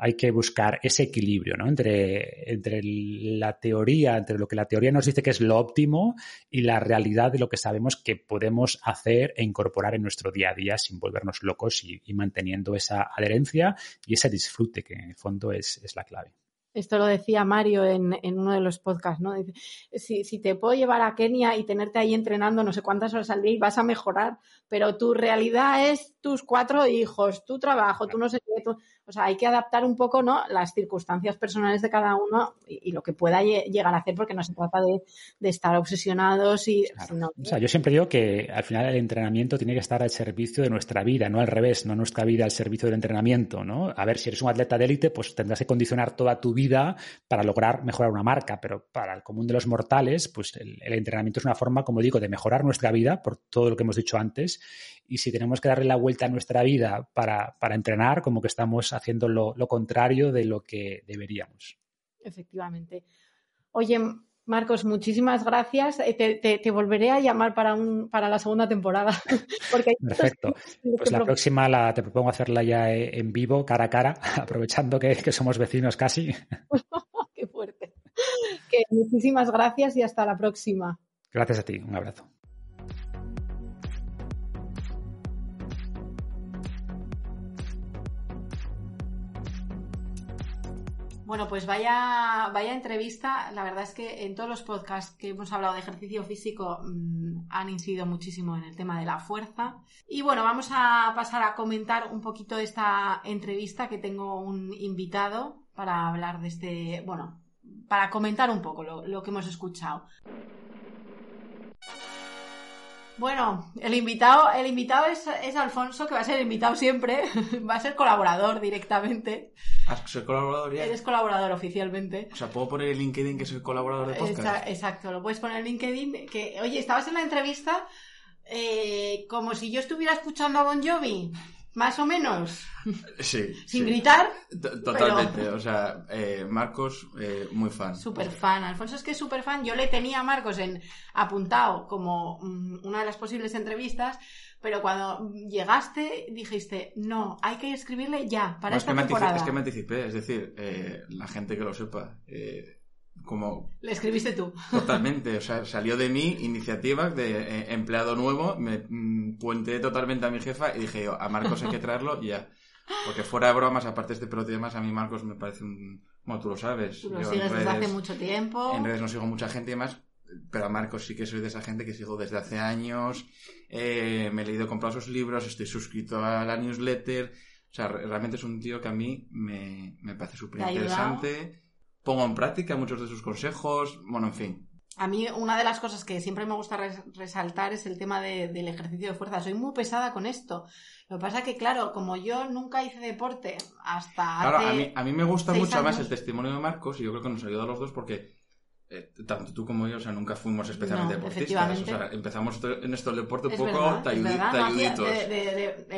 [SPEAKER 2] hay que buscar ese equilibrio ¿no? entre, entre la teoría, entre lo que la teoría nos dice que es lo óptimo y la realidad de lo que sabemos que podemos hacer e incorporar en nuestro día a día sin volvernos locos y, manteniendo esa adherencia y ese disfrute que en el fondo es, es la clave.
[SPEAKER 1] Esto lo decía Mario en, en, uno de los podcasts, ¿no? Dice, si, si, te puedo llevar a Kenia y tenerte ahí entrenando no sé cuántas horas al día y vas a mejorar, pero tu realidad es tus cuatro hijos, tu trabajo, tú no sé qué, tú, o sea, hay que adaptar un poco ¿no? las circunstancias personales de cada uno y, lo que pueda llegar a hacer, porque no se trata de, estar obsesionados y.
[SPEAKER 2] O sea, yo siempre digo que al final el entrenamiento tiene que estar al servicio de nuestra vida, no al revés, no nuestra vida al servicio del entrenamiento, ¿no? A ver, si eres un atleta de élite, pues tendrás que condicionar toda tu vida para lograr mejorar una marca, pero para el común de los mortales, pues el, el entrenamiento es una forma, como digo, de mejorar nuestra vida por todo lo que hemos dicho antes y si tenemos que darle la vuelta a nuestra vida para, para entrenar, como que estamos haciendo lo, lo, contrario de lo que deberíamos.
[SPEAKER 1] Efectivamente. Oye, Marcos, muchísimas gracias. Eh, te, te, volveré a llamar para, un, para la segunda temporada.
[SPEAKER 2] Perfecto. Pues la próxima la, te propongo hacerla ya eh, en vivo, cara a cara, aprovechando que, que somos vecinos casi.
[SPEAKER 1] Qué fuerte. Que muchísimas gracias y hasta la próxima.
[SPEAKER 2] Gracias a ti. Un abrazo.
[SPEAKER 1] Bueno, pues vaya, vaya entrevista. La verdad es que en todos los podcasts que hemos hablado de ejercicio físico mmm, han incidido muchísimo en el tema de la fuerza. Y bueno, vamos a pasar a comentar un poquito esta entrevista que tengo un invitado para hablar de este, bueno, para comentar un poco lo que hemos escuchado. Bueno, el invitado, el invitado es, es, Alfonso, que va a ser invitado siempre, va a ser colaborador directamente.
[SPEAKER 3] ¿Has ser colaborador ya?
[SPEAKER 1] Eres colaborador oficialmente.
[SPEAKER 3] O sea, ¿puedo poner en LinkedIn que soy colaborador de podcast?
[SPEAKER 1] Exacto, lo puedes poner en LinkedIn. Que, oye, estabas en la entrevista eh, como si yo estuviera escuchando a Bon Jovi. Más o menos.
[SPEAKER 3] Sí.
[SPEAKER 1] Sin gritar.
[SPEAKER 3] Totalmente. O sea, eh, Marcos, eh, muy fan.
[SPEAKER 1] Súper fan. Alfonso es que es súper fan. Yo le tenía a Marcos en apuntado como mm, una de las posibles entrevistas, pero cuando llegaste dijiste, no, hay que escribirle ya, para esta temporada.
[SPEAKER 3] es que me anticipé. Es decir, eh, la gente que lo sepa. Eh, como...
[SPEAKER 1] Le escribiste tú.
[SPEAKER 3] Totalmente, o sea, salió de mí iniciativa de eh, empleado nuevo, me mm, totalmente a mi jefa y dije, a Marcos hay que traerlo ya. Porque fuera de bromas, aparte de este pero demás, a mí Marcos me parece un... Bueno, tú lo sabes.
[SPEAKER 1] Tú lo sigues desde hace mucho tiempo.
[SPEAKER 3] En redes no sigo mucha gente y demás, pero a Marcos sí que soy de esa gente que sigo desde hace años. Eh, me he leído, comprado sus libros, estoy suscrito a la newsletter. O sea, realmente es un tío que a mí me, me parece súper interesante pongo en práctica muchos de sus consejos, bueno, en fin.
[SPEAKER 1] A mí una de las cosas que siempre me gusta resaltar es el tema del ejercicio de fuerza. Soy muy pesada con esto. Lo que pasa es que, claro, como yo nunca hice deporte hasta...
[SPEAKER 3] Claro, a, mí, a mí me gusta mucho más el testimonio de Marcos y yo creo que nos ayuda a los dos porque eh, tanto tú como yo, o sea, nunca fuimos especialmente deportistas. O sea, empezamos en esto del deporte un poco talluditos.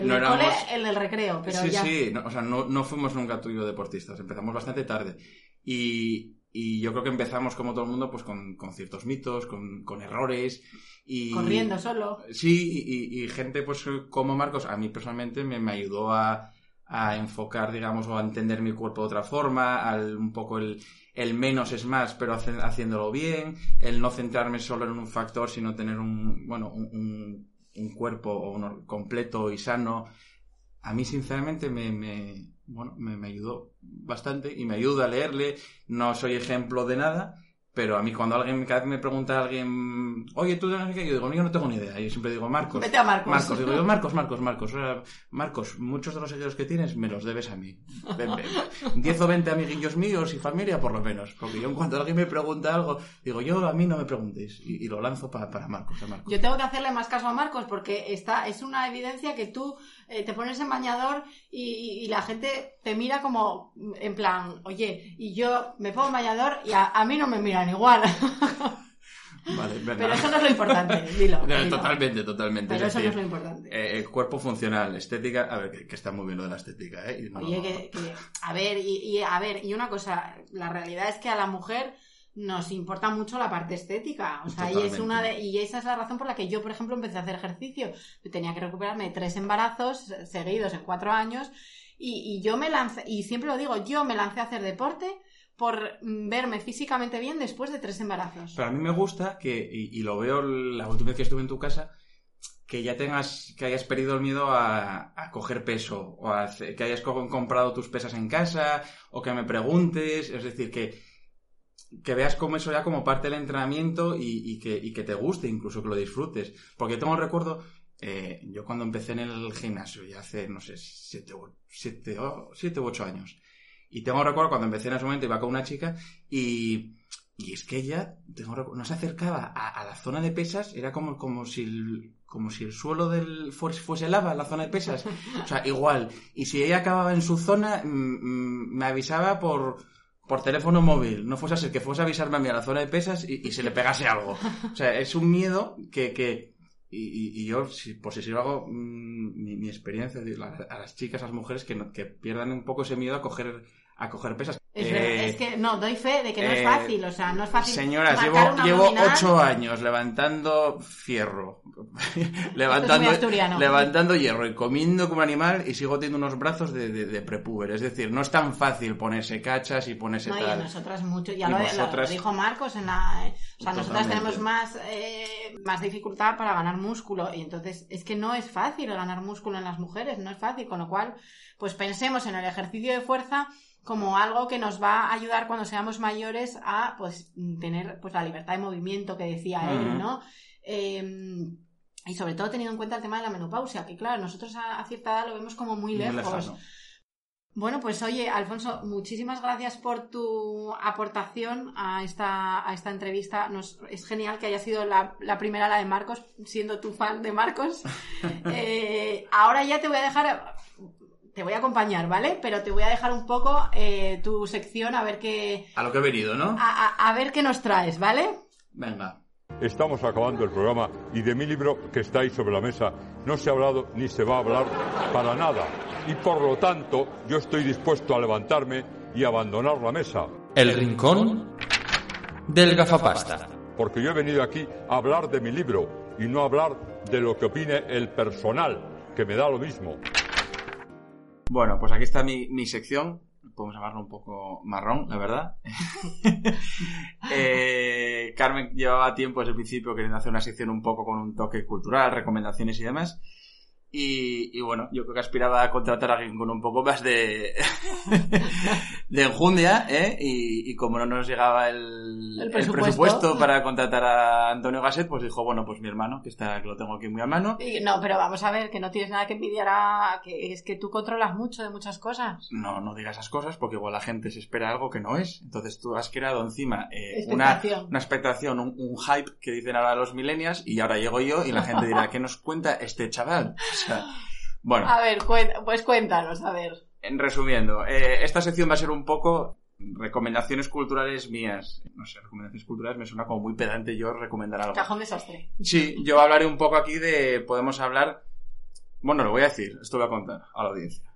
[SPEAKER 1] no éramos... el del recreo, pero
[SPEAKER 3] sí,
[SPEAKER 1] ya...
[SPEAKER 3] Sí, o sea, no, no fuimos nunca tú y yo deportistas. Empezamos bastante tarde. Y, y yo creo que empezamos, como todo el mundo, pues con, con ciertos mitos, con, con, errores. Y,
[SPEAKER 1] Corriendo solo.
[SPEAKER 3] Sí, y, y, gente pues como Marcos, a mí personalmente me, me ayudó a, a, enfocar, digamos, o a entender mi cuerpo de otra forma, al un poco el, el menos es más, pero haciéndolo bien, el no centrarme solo en un factor, sino tener un, bueno, un, un, cuerpo completo y sano. A mí, sinceramente, me, me bueno, me, me, ayudó bastante y me ayuda a leerle. No soy ejemplo de nada, pero a mí cuando alguien cada vez me pregunta a alguien, oye, tú de qué, yo digo, yo no tengo ni idea. Yo siempre digo, Marcos.
[SPEAKER 1] Vete a Marcos.
[SPEAKER 3] Marcos, digo yo, Marcos, Marcos, Marcos. Marcos, muchos de los seguidores que tienes me los debes a mí. 10 o 20 amiguillos míos y familia, por lo menos. Porque yo en cuanto alguien me pregunta algo, digo, yo a mí no me preguntéis. Y, y lo lanzo para, para Marcos, a Marcos.
[SPEAKER 1] Yo tengo que hacerle más caso a Marcos porque está, es una evidencia que tú eh, te pones en bañador y, y, la gente te mira como en plan, oye, y yo me pongo en bañador y a, a mí no me miran igual.
[SPEAKER 3] Vale.
[SPEAKER 1] Pero eso no es lo importante, dilo.
[SPEAKER 3] No,
[SPEAKER 1] dilo.
[SPEAKER 3] totalmente, totalmente.
[SPEAKER 1] Pero
[SPEAKER 3] Es
[SPEAKER 1] eso no es lo importante.
[SPEAKER 3] eh, el cuerpo funcional, estética, a ver, que, que está muy bien lo de la estética, ¿eh? No-
[SPEAKER 1] Oye, que, que- a ver, y, y a ver, y una cosa, la realidad es que a la mujer nos importa mucho la parte estética, o sea, y es una de, y esa es la razón por la que yo, por ejemplo, empecé a hacer ejercicio. Tenía que recuperarme de tres embarazos seguidos en cuatro años, y, y yo me lancé, y siempre lo digo, yo me lancé a hacer deporte por verme físicamente bien después de tres embarazos.
[SPEAKER 3] Pero a mí me gusta que, y, y lo veo la última vez que estuve en tu casa, que ya tengas, que hayas perdido el miedo a, a coger peso, o a que hayas co- comprado tus pesas en casa, o que me preguntes, es decir, que, que veas como eso ya como parte del entrenamiento y, y que, y que te guste, incluso que lo disfrutes. Porque tengo el recuerdo, eh, yo cuando empecé en el gimnasio, ya hace, no sé, siete, siete, o- siete u ocho años, y tengo recuerdo cuando empecé en ese momento iba con una chica y, y es que ella tengo recu- no se acercaba a, a la zona de pesas, era como, como si el, como si el suelo del fuese, fuese lava, la zona de pesas. O sea, igual. Y si ella acababa en su zona, mm, mm, me avisaba por, por teléfono móvil. No fuese a ser que fuese a avisarme a mí a la zona de pesas y, se le pegase algo. O sea, es un miedo que, que y, yo, si, por si sigo hago mm, mi, mi experiencia a, las chicas, a las mujeres, que, que pierdan un poco ese miedo a coger, a coger pesas.
[SPEAKER 1] Es,
[SPEAKER 3] Eh,
[SPEAKER 1] es que no, doy fe de que no es
[SPEAKER 3] eh,
[SPEAKER 1] fácil, o sea, no es fácil.
[SPEAKER 3] Señoras, llevo, llevo ocho años levantando fierro, levantando, levantando hierro y comiendo como animal y sigo teniendo unos brazos de, de, de prepúber. Es decir, no es tan fácil ponerse cachas y ponerse
[SPEAKER 1] No, y a
[SPEAKER 3] tal.
[SPEAKER 1] nosotras mucho. Ya lo,
[SPEAKER 3] vosotras-
[SPEAKER 1] lo dijo Marcos en la. eh, o sea, nosotras tenemos más, eh, más dificultad para ganar músculo. Y entonces es que no es fácil ganar músculo en las mujeres, no es fácil. Con lo cual, pues pensemos en el ejercicio de fuerza como algo que nos va a ayudar cuando seamos mayores a pues tener pues la libertad de movimiento que decía él. ¿no? Eh, y sobre todo teniendo en cuenta el tema de la menopausia, que claro, nosotros a, a cierta edad lo vemos como muy
[SPEAKER 3] Muy
[SPEAKER 1] lejos.
[SPEAKER 3] lejano.
[SPEAKER 1] Bueno, pues oye, Alfonso, muchísimas gracias por tu aportación a esta, a esta entrevista. Nos, es genial que haya sido la, la primera la de Marcos, siendo tu fan de Marcos. Eh, ahora ya te voy a dejar, te voy a acompañar, ¿vale? Pero te voy a dejar un poco eh, tu sección a ver qué,
[SPEAKER 3] A lo que he venido, ¿no?
[SPEAKER 1] a, a- a ver qué nos traes, ¿vale?
[SPEAKER 3] Venga.
[SPEAKER 4] Estamos acabando el programa y de mi libro que está ahí sobre la mesa no se ha hablado ni se va a hablar para nada. Y por lo tanto yo estoy dispuesto a levantarme y abandonar la mesa.
[SPEAKER 5] El rincón del gafapasta.
[SPEAKER 4] Porque yo he venido aquí a hablar de mi libro y no a hablar de lo que opine el personal, que me da lo mismo.
[SPEAKER 3] Bueno, pues aquí está mi, mi sección. Podemos llamarlo un poco marrón, la verdad. Eh, Carmen llevaba tiempo desde el principio queriendo hacer una sección un poco con un toque cultural, recomendaciones y demás. Y, y bueno, yo creo que aspiraba a contratar a alguien con un poco más de, de enjundia, ¿eh? Y, y como no nos llegaba el,
[SPEAKER 1] El
[SPEAKER 3] el
[SPEAKER 1] presupuesto.
[SPEAKER 3] para contratar a Antonio Gasset, pues dijo, bueno, pues mi hermano, que está, que lo tengo aquí muy a mano,
[SPEAKER 1] Y- no, pero vamos a ver, que no tienes nada que envidiar a... que es que tú controlas mucho de muchas cosas.
[SPEAKER 3] no, no digas esas cosas porque igual la gente se espera algo que no es. Entonces tú has creado encima eh, una,
[SPEAKER 1] Expectación.
[SPEAKER 3] una expectación, un, un hype que dicen ahora los millennials y ahora llego yo y la gente dirá, ¿qué nos cuenta este chaval? Sea, bueno,
[SPEAKER 1] A ver, pues cuéntanos, a ver.
[SPEAKER 3] en resumiendo, eh, esta sección va a ser un poco recomendaciones culturales mías. No sé, recomendaciones culturales me suena como muy pedante yo recomendar algo.
[SPEAKER 1] Cajón desastre.
[SPEAKER 3] Sí, yo hablaré un poco aquí de. Podemos hablar. Bueno, lo voy a decir, esto lo voy a contar a la audiencia.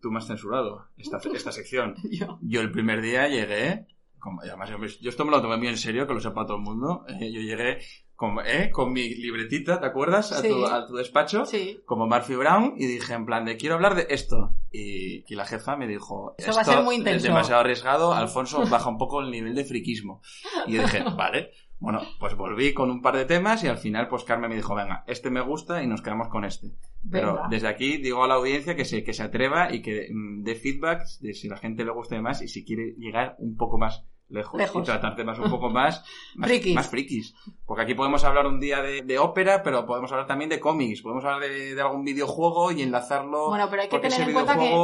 [SPEAKER 3] Tú me has censurado esta, esta sección.
[SPEAKER 1] Yo.
[SPEAKER 3] Yo el primer día llegué. Como, además, yo esto me lo tomé muy en serio, que lo sepa todo el mundo. eh, yo llegué con, eh, con mi libretita, ¿te acuerdas? A,
[SPEAKER 1] Sí.
[SPEAKER 3] tu, a tu despacho.
[SPEAKER 1] Sí.
[SPEAKER 3] Como Murphy Brown. Y dije en plan de quiero hablar de esto. Y, y la jefa me dijo.
[SPEAKER 1] Eso va a
[SPEAKER 3] "Esto
[SPEAKER 1] ser muy
[SPEAKER 3] Es
[SPEAKER 1] intenso".
[SPEAKER 3] demasiado arriesgado. Alfonso, baja un poco el nivel de friquismo. Y yo dije, vale. Bueno, pues volví con un par de temas y al final pues Carmen me dijo, venga, este me gusta y nos quedamos con este. Pero
[SPEAKER 1] Venga.
[SPEAKER 3] desde aquí digo a la audiencia que se, que se atreva y que mm, dé feedback de si la gente le gusta más y si quiere llegar un poco más lejos,
[SPEAKER 1] Lejos.
[SPEAKER 3] y tratar temas un poco más, más,
[SPEAKER 1] Frikis.
[SPEAKER 3] más frikis. Porque aquí podemos hablar un día de, de ópera, pero podemos hablar también de cómics, podemos hablar de, de algún videojuego y enlazarlo.
[SPEAKER 1] Bueno, pero hay que tener en cuenta que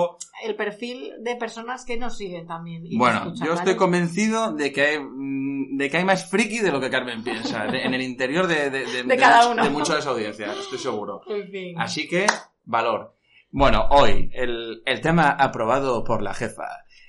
[SPEAKER 1] el perfil de personas que nos siguen también. y
[SPEAKER 3] Bueno,
[SPEAKER 1] escuchan,
[SPEAKER 3] yo
[SPEAKER 1] ¿vale?
[SPEAKER 3] estoy convencido de que hay, mm, de que hay más friki de lo que Carmen piensa, de- en el interior de, de, de,
[SPEAKER 1] De cada uno.
[SPEAKER 3] de mucha de esa audiencia, estoy seguro.
[SPEAKER 1] En fin.
[SPEAKER 3] Así que, valor. Bueno, hoy, el, el tema aprobado por la jefa.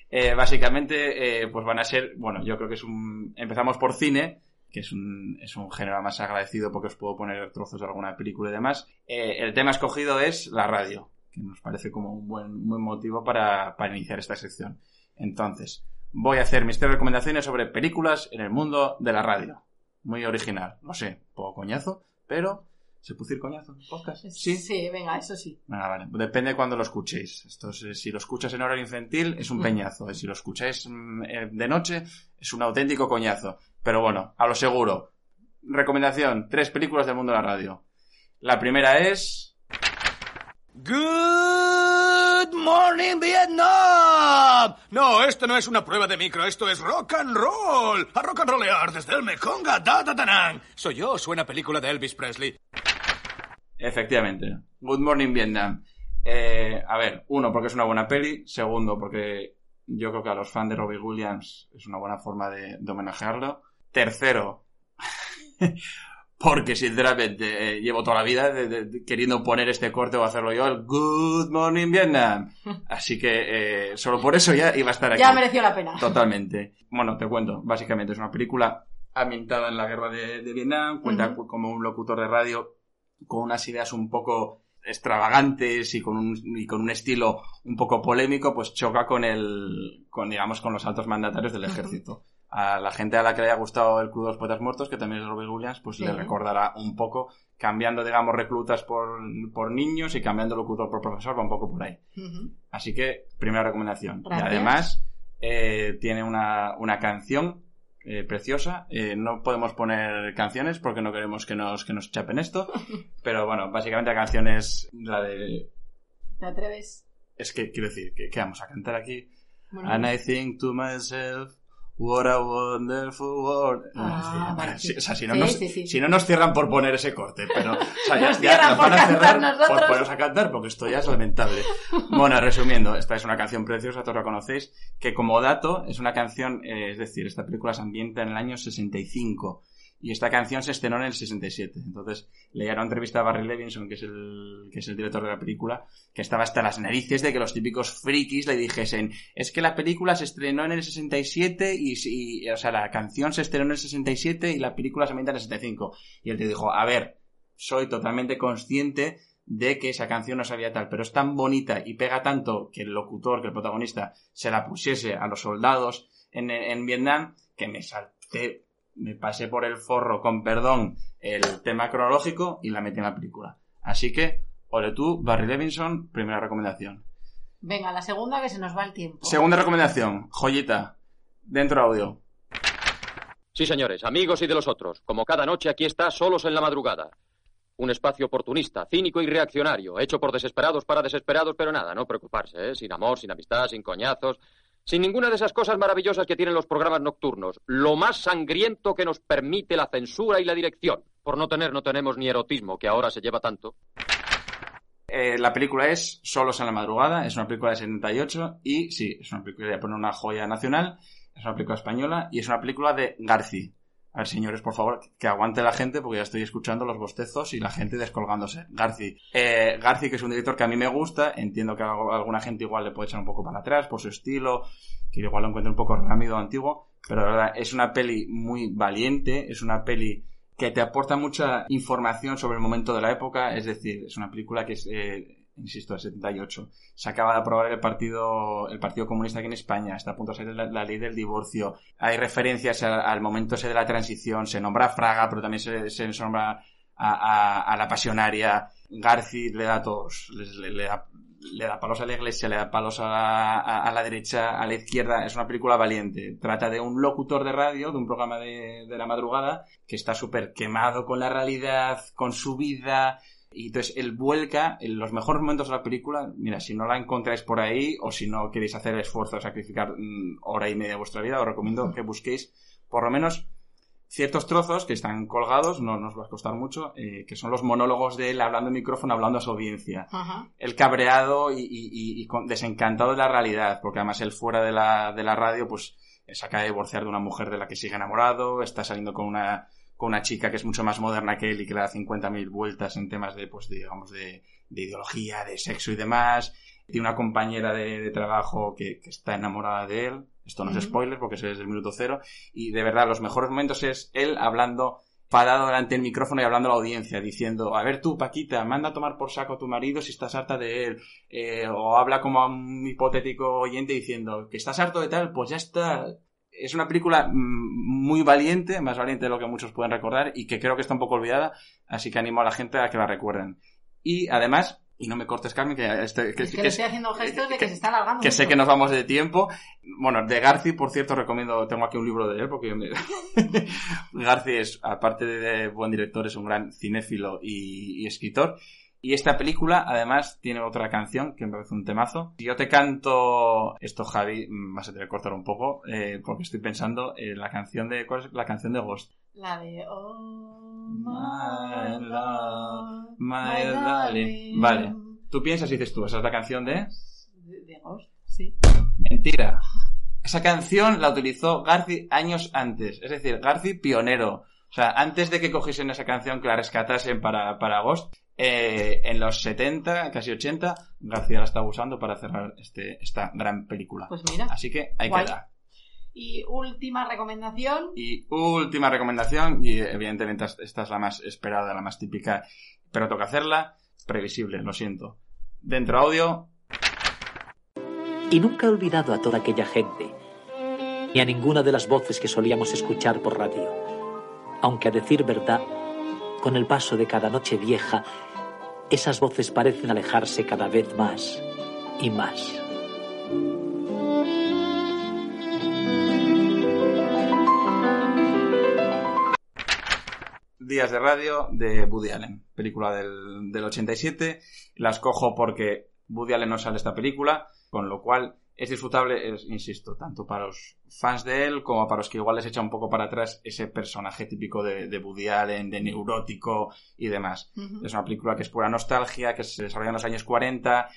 [SPEAKER 3] Eh, básicamente, eh, pues van a ser, bueno, yo creo que es un... Empezamos por cine, que es un, es un género más agradecido porque os puedo poner trozos de alguna película y demás. Eh, el tema escogido es la radio, que nos parece como un buen, buen motivo para, para iniciar esta sección. Entonces, voy a hacer mis tres recomendaciones sobre películas en el mundo de la radio. Muy original, no sé, poco coñazo, pero ¿Se puede decir coñazo? ¿Podcast?
[SPEAKER 1] Sí. Sí, venga, eso sí.
[SPEAKER 3] Venga, vale. Depende de cuando lo escuchéis. Esto es, eh, si lo escuchas en horario infantil, es un
[SPEAKER 1] Mm.
[SPEAKER 3] peñazo. Y si lo escucháis mm, eh, de noche, es un auténtico coñazo. Pero bueno, a lo seguro. Recomendación: tres películas del mundo de la radio. La primera es.
[SPEAKER 6] Good morning, Vietnam. No, esto no es una prueba de micro, esto es rock and roll. A rock and rollear desde el Mekong a Datatanang. Soy yo, suena película de Elvis Presley.
[SPEAKER 3] Efectivamente. Good Morning Vietnam. Eh, a ver, uno, porque es una buena peli. Segundo, porque yo creo que a los fans de Robbie Williams es una buena forma de, de homenajearlo. Tercero, porque sinceramente eh, llevo toda la vida de- queriendo poner este corte o hacerlo yo, el Good Morning Vietnam. Así que eh, solo por eso ya iba a estar aquí.
[SPEAKER 1] Ya mereció la pena.
[SPEAKER 3] Totalmente. Bueno, te cuento. Básicamente es una película ambientada en la guerra de, de Vietnam. Cuenta como un locutor de radio con unas ideas un poco extravagantes y con un, y con un estilo un poco polémico, pues choca con el, con digamos, con los altos mandatarios del ejército. A la gente a la que le haya gustado el Club de los Poetas Muertos, que también es Robert Williams, pues
[SPEAKER 1] Sí.
[SPEAKER 3] le recordará un poco, cambiando, digamos, reclutas por, por niños y cambiando locutor por profesor, va un poco por ahí. Así que, primera recomendación.
[SPEAKER 1] Gracias.
[SPEAKER 3] Y además, eh, tiene una, una canción eh, preciosa. Eh, no podemos poner canciones porque no queremos que nos, que nos chapen esto. Pero bueno, básicamente la canción es la de.
[SPEAKER 1] ¿Te atreves?
[SPEAKER 3] Es que quiero decir, que, que vamos a cantar aquí.
[SPEAKER 1] Bueno,
[SPEAKER 3] And I think to myself. What a wonderful world.
[SPEAKER 1] Ah, vale,
[SPEAKER 3] sí, o sea, si no,
[SPEAKER 1] Sí,
[SPEAKER 3] nos,
[SPEAKER 1] sí,
[SPEAKER 3] si no nos cierran por poner ese corte, pero o sea, ya,
[SPEAKER 1] Nos
[SPEAKER 3] ya nos van a cerrar
[SPEAKER 1] nosotros.
[SPEAKER 3] por ponernos a cantar, porque esto ya es lamentable. Bueno, resumiendo, esta es una canción preciosa, todos la conocéis, que como dato es una canción, eh, es decir, esta película se ambienta en el año 65 y esta canción se estrenó en el 67. Entonces, leía una entrevista a Barry Levinson, que es el, que es el director de la película, que estaba hasta las narices de que los típicos frikis le dijesen, es que la película se estrenó en el 67 y, y, o sea, la canción se estrenó en el 67 y la película se ambienta en el 65. Y él te dijo, a ver, soy totalmente consciente de que esa canción no sabía tal, pero es tan bonita y pega tanto que el locutor, que el protagonista, se la pusiese a los soldados en, en Vietnam, que me salté, me pasé por el forro, con perdón, el tema cronológico y la metí en la película. Así que, ole tú, Barry Levinson, primera recomendación.
[SPEAKER 1] Venga, la segunda que se nos va el tiempo.
[SPEAKER 3] Segunda recomendación, joyita, dentro audio.
[SPEAKER 7] Sí, señores, amigos y de los otros. Como cada noche aquí está Solos en la Madrugada. Un espacio oportunista, cínico y reaccionario, hecho por desesperados para desesperados, pero nada, no preocuparse, ¿eh? Sin amor, sin amistad, sin coñazos, sin ninguna de esas cosas maravillosas que tienen los programas nocturnos. Lo más sangriento que nos permite la censura y la dirección. Por no tener, no tenemos ni erotismo, que ahora se lleva tanto.
[SPEAKER 3] Eh, la película es Solos en la Madrugada, es una película de 78 y sí, es una película, voy a poner una joya nacional, es una película española y es una película de Garci. A ver, señores, por favor, que aguante la gente porque ya estoy escuchando los bostezos y la gente descolgándose. Garci. Eh, Garci, que es un director que a mí me gusta, entiendo que a alguna gente igual le puede echar un poco para atrás por su estilo, que igual lo encuentre un poco rápido o antiguo, pero la verdad es una peli muy valiente, es una peli que te aporta mucha información sobre el momento de la época, es decir, es una película que es, eh, insisto, de 78. Se acaba de aprobar el partido, el Partido Comunista aquí en España, está a punto de salir la, ley del divorcio, hay referencias al, momento ese de la transición, se nombra a Fraga, pero también se, se nombra a, la pasionaria, Garci le da todos, le, da le da palos a la iglesia, le da palos a la, a la, derecha, a la izquierda. Es una película valiente. Trata de un locutor de radio, de un programa de, de la madrugada, que está súper quemado con la realidad, con su vida. Y entonces él vuelca en los mejores momentos de la película. Mira, si no la encontráis por ahí o si no queréis hacer el esfuerzo de sacrificar mmm, hora y media de vuestra vida, os recomiendo que busquéis por lo menos ciertos trozos que están colgados, no nos va a costar mucho, eh, que son los monólogos de él hablando en micrófono, hablando a su audiencia.
[SPEAKER 1] Ajá.
[SPEAKER 3] El cabreado y, y, y, desencantado de la realidad, porque además él fuera de la, de la radio, pues se acaba de divorciar de una mujer de la que sigue enamorado, está saliendo con una, con una chica que es mucho más moderna que él y que le da 50.000 vueltas en temas de, pues, de, digamos, de, de, ideología, de sexo y demás. Tiene una compañera de, de trabajo que, que, está enamorada de él. Esto no es spoiler porque es desde el minuto cero. Y de verdad, los mejores momentos es él hablando parado delante del micrófono y hablando a la audiencia, diciendo, a ver tú, Paquita, manda a tomar por saco a tu marido si estás harta de él. Eh, o habla como a un hipotético oyente diciendo, que estás harto de tal, pues ya está. Es una película mm, muy valiente, más valiente de lo que muchos pueden recordar y que creo que está un poco olvidada, así que animo a la gente a que la recuerden. Y además, y no me cortes, Carmen, que, este, que,
[SPEAKER 1] es que,
[SPEAKER 3] que-
[SPEAKER 1] le estoy haciendo gestos de que, se está alargando.
[SPEAKER 3] que sé que nos vamos de tiempo. Bueno, de Garci, por cierto, recomiendo, tengo aquí un libro de él, porque me- Garci es, aparte de buen director, es un gran cinéfilo y, y escritor. Y esta película, además, tiene otra canción que me parece un temazo. Si yo te canto esto, Javi, mm, vas a tener que cortar un poco, eh, porque estoy pensando en la canción de, ¿cuál es la canción de Ghost?
[SPEAKER 1] La de Oh,
[SPEAKER 3] My
[SPEAKER 1] my
[SPEAKER 3] love, my darling. Vale. Tú piensas y dices tú, esa es la canción de...
[SPEAKER 1] De, de Ghost, sí.
[SPEAKER 3] Mentira. Esa canción la utilizó Garci años antes. Es decir, Garci pionero. O sea, antes de que cogiesen esa canción que la rescatasen para, para Ghost, eh, en los 70, casi 80, García la estaba usando para cerrar este, esta gran película.
[SPEAKER 1] Pues mira.
[SPEAKER 3] Así que ahí
[SPEAKER 1] Guay.
[SPEAKER 3] queda.
[SPEAKER 1] Y última recomendación.
[SPEAKER 3] Y última recomendación, y evidentemente esta es la más esperada, la más típica, pero toca hacerla, previsible, lo siento. Dentro audio,
[SPEAKER 8] Y nunca he olvidado a toda aquella gente, ni a ninguna de las voces que solíamos escuchar por radio. Aunque a decir verdad, con el paso de cada noche vieja, esas voces parecen alejarse cada vez más y más.
[SPEAKER 3] Días de radio de Woody Allen, película del, del 87. La escojo porque Woody Allen no sale esta película, con lo cual es disfrutable, es, insisto, tanto para los fans de él como para los que igual les echa un poco para atrás ese personaje típico de, de Woody Allen, de neurótico y demás. Es una película que es pura nostalgia, que se desarrolla en los años 40.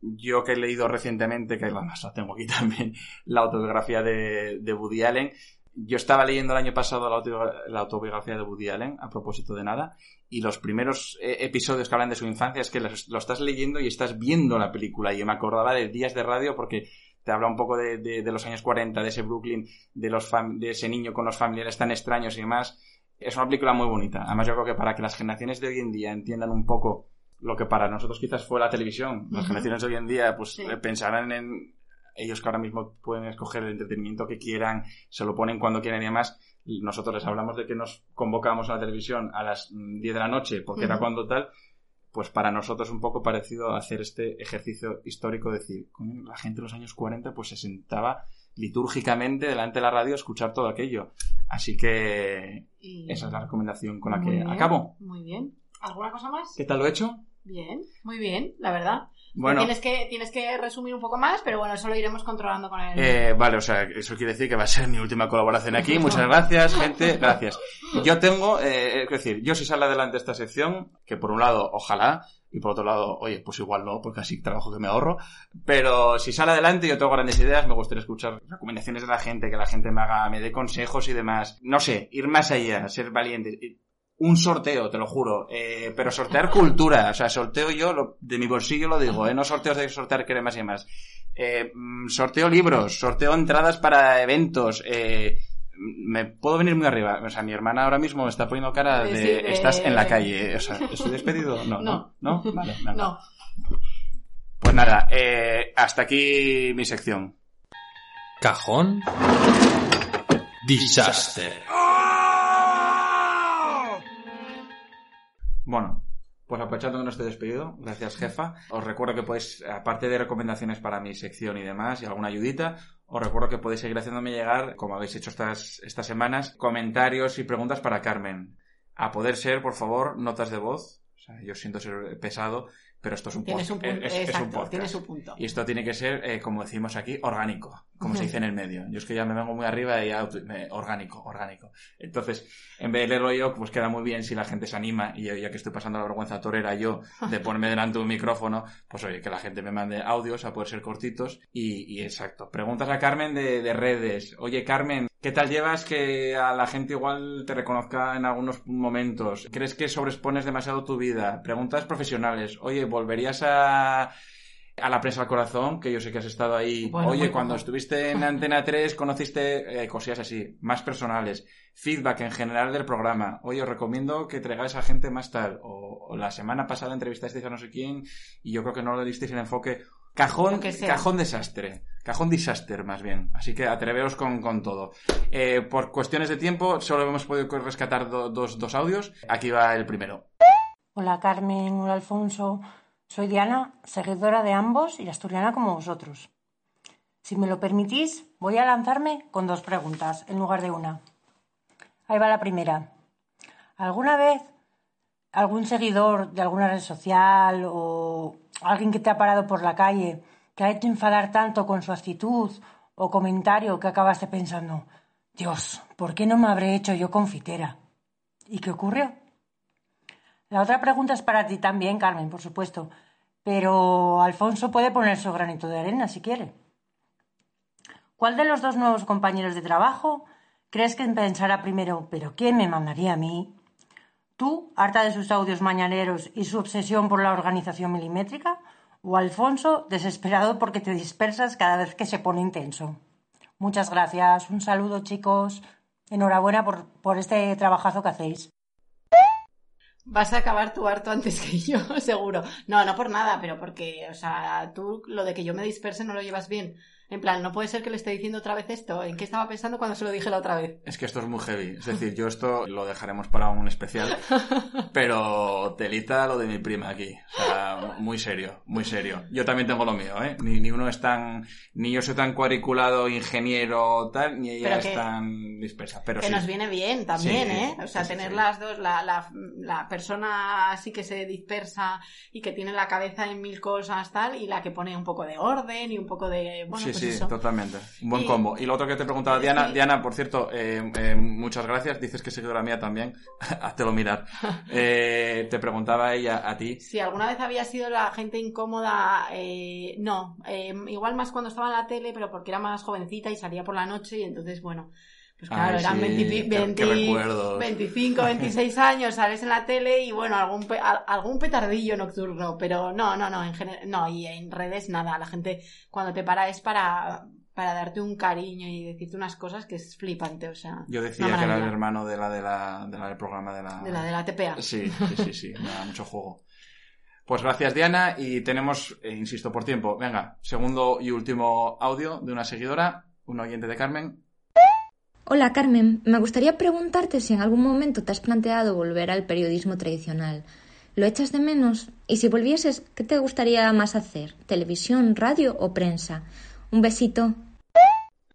[SPEAKER 3] Yo que he leído recientemente, que además la tengo aquí también, la autobiografía de, de Woody Allen. Yo estaba leyendo el año pasado la, autobiogra- la autobiografía de Woody Allen, a propósito de nada, y los primeros eh, episodios que hablan de su infancia es que lo estás leyendo y estás viendo la película. Y yo me acordaba de días de radio porque te habla un poco de, de- de los años 40, de ese Brooklyn, de, los fam- de ese niño con los familiares tan extraños y demás. Es una película muy bonita. Además, yo creo que para que las generaciones de hoy en día entiendan un poco lo que para nosotros quizás fue la televisión, las generaciones de hoy en día, pues
[SPEAKER 1] Sí.
[SPEAKER 3] eh, pensarán en ellos que ahora mismo pueden escoger el entretenimiento que quieran, se lo ponen cuando quieren y demás. Nosotros les hablamos de que nos convocamos a la televisión a las mm, 10 de la noche, porque era cuando tal, pues para nosotros un poco parecido a hacer este ejercicio histórico, decir, la gente de los años 40 pues se sentaba litúrgicamente delante de la radio a escuchar todo aquello. Así que
[SPEAKER 1] Y-
[SPEAKER 3] esa es la recomendación con la que
[SPEAKER 1] bien,
[SPEAKER 3] acabo.
[SPEAKER 1] Muy bien. ¿Alguna cosa más?
[SPEAKER 3] ¿Qué tal lo he hecho?
[SPEAKER 1] Bien, muy bien, la verdad.
[SPEAKER 3] Bueno,
[SPEAKER 1] Tienes que, tienes que resumir un poco más, pero bueno, eso lo iremos controlando con el...
[SPEAKER 3] eh, vale, o sea, eso quiere decir que va a ser mi última colaboración aquí. Muchas gracias, gente, gracias. Yo tengo, eh, es decir, yo si sale adelante esta sección, que por un lado, ojalá, y por otro lado, oye, pues igual no, porque así trabajo que me ahorro, pero si sale adelante yo tengo grandes ideas, me gustaría escuchar recomendaciones de la gente, que la gente me haga, me dé consejos y demás. No sé, ir más allá, ser valiente. Un sorteo, te lo juro, eh, pero sortear cultura, o sea, sorteo yo lo- de mi bolsillo lo digo, eh, no sorteos de sortear cremas y demás. Eh, mm, sorteo libros, sorteo entradas para eventos, eh, me puedo venir muy arriba. O sea, mi hermana ahora mismo me está poniendo cara de,
[SPEAKER 1] Sí, de-
[SPEAKER 3] estás en la calle. O sea, ¿estoy despedido? No, no,
[SPEAKER 1] No.
[SPEAKER 3] no. Vale, venga.
[SPEAKER 1] No.
[SPEAKER 3] Pues nada, eh, hasta aquí mi sección.
[SPEAKER 5] Cajón. Disaster.
[SPEAKER 3] Bueno, pues aprovechando que no estoy despedido, gracias jefa. Os recuerdo que podéis, aparte de recomendaciones para mi sección y demás, y alguna ayudita, os recuerdo que podéis seguir haciéndome llegar, como habéis hecho estas, estas semanas, comentarios y preguntas para Carmen. A poder ser, por favor, notas de voz. O sea, yo siento ser pesado, pero esto es un,
[SPEAKER 1] Tienes un
[SPEAKER 3] es- es un
[SPEAKER 1] exacto,
[SPEAKER 3] podcast.
[SPEAKER 1] tiene su punto.
[SPEAKER 3] Y esto tiene que ser, eh, como decimos aquí, orgánico, como se dice en el medio. Yo es que ya me vengo muy arriba y me- orgánico, orgánico. Entonces, en vez de leerlo yo, pues queda muy bien si la gente se anima y ya que estoy pasando la vergüenza torera yo de ponerme delante de un micrófono, pues oye, que la gente me mande audios a poder ser cortitos y, y exacto. Preguntas a Carmen de, de redes. Oye, Carmen, ¿qué tal llevas que a la gente igual te reconozca en algunos momentos? ¿Crees que sobreexpones demasiado tu vida? Preguntas profesionales. Oye, ¿volverías a A la prensa al corazón, que yo sé que has estado ahí.
[SPEAKER 1] Bueno,
[SPEAKER 3] Oye, cuando estuviste en Antena 3 conociste eh, cosillas así, más personales. Feedback en general del programa. Oye, os recomiendo que traigáis a gente más tal. O, o la semana pasada entrevistasteis a no sé quién y yo creo que no le disteis el enfoque. Cajón, cajón desastre. Cajón disaster, más bien. Así que atreveos con, con todo. Eh, por cuestiones de tiempo, solo hemos podido rescatar do- dos, dos audios. Aquí va el primero.
[SPEAKER 9] Hola Carmen, hola Alfonso. Soy Diana, seguidora de ambos y asturiana como vosotros. Si me lo permitís, voy a lanzarme con dos preguntas en lugar de una. Ahí va la primera. ¿Alguna vez algún seguidor de alguna red social o alguien que te ha parado por la calle te ha hecho enfadar tanto con su actitud o comentario que acabaste pensando, Dios, ¿por qué no me habré hecho yo confitera? ¿Y qué ocurrió? La otra pregunta es para ti también, Carmen, por supuesto. Pero Alfonso puede poner su granito de arena si quiere. ¿Cuál de los dos nuevos compañeros de trabajo crees que pensará primero, pero quién me mandaría a mí? ¿Tú, harta de sus audios mañaneros y su obsesión por la organización milimétrica? ¿O Alfonso, desesperado porque te dispersas cada vez que se pone intenso? Muchas gracias. Un saludo, chicos. Enhorabuena por, por este trabajazo que hacéis.
[SPEAKER 1] Vas a acabar tu harto antes que yo, seguro. No, no por nada, pero porque, o sea, tú lo de que yo me disperse no lo llevas bien. En plan, no puede ser que le esté diciendo otra vez esto. ¿En qué estaba pensando cuando se lo dije la otra vez?
[SPEAKER 3] Es que esto es muy heavy. Es decir, yo esto lo dejaremos para un especial. Pero telita lo de mi prima aquí. O sea, muy serio, muy serio. Yo también tengo lo mío, ¿eh? Ni, ni uno es tan... Ni yo soy tan cuadriculado, ingeniero, tal, ni ella es
[SPEAKER 1] que-
[SPEAKER 3] tan dispersa. Pero
[SPEAKER 1] que
[SPEAKER 3] sí.
[SPEAKER 1] nos viene bien también,
[SPEAKER 3] Sí,
[SPEAKER 1] ¿eh? O sea,
[SPEAKER 3] sí,
[SPEAKER 1] tener las dos, la, la, la persona así que se dispersa y que tiene la cabeza en mil cosas, tal, y la que pone un poco de orden y un poco de... Bueno, pues
[SPEAKER 3] sí,
[SPEAKER 1] eso.
[SPEAKER 3] totalmente. Un buen
[SPEAKER 1] Y-
[SPEAKER 3] combo. Y lo otro que te preguntaba Diana. Diana, por cierto, eh, eh, muchas gracias. Dices que es seguidora mía también. Háztelo mirar. Eh, te preguntaba ella a ti.
[SPEAKER 1] Si alguna vez había sido la gente incómoda, eh, no. Eh, igual más cuando estaba en la tele, pero porque era más jovencita y salía por la noche y entonces, bueno, pues claro,
[SPEAKER 3] Ay,
[SPEAKER 1] eran
[SPEAKER 3] sí,
[SPEAKER 1] 20
[SPEAKER 3] qué-
[SPEAKER 1] 20
[SPEAKER 3] qué recuerdos.
[SPEAKER 1] 25, 26 años, sales en la tele y bueno, algún, pe- al- algún petardillo nocturno, pero no, no, no, en general, no, y en redes nada, la gente cuando te para es para, para darte un cariño y decirte unas cosas que es flipante, o sea,
[SPEAKER 3] Yo decía que era el hermano de la, de la, de la del programa de la...
[SPEAKER 1] de la de la TPA.
[SPEAKER 3] Sí, sí, sí, sí, me da mucho juego. Pues gracias Diana y tenemos, eh, insisto por tiempo, venga, segundo y último audio de una seguidora, un oyente de Carmen.
[SPEAKER 10] Hola Carmen, me gustaría preguntarte si en algún momento te has planteado volver al periodismo tradicional. ¿Lo echas de menos? Y si volvieses, ¿qué te gustaría más hacer? ¿Televisión, radio o prensa? Un besito.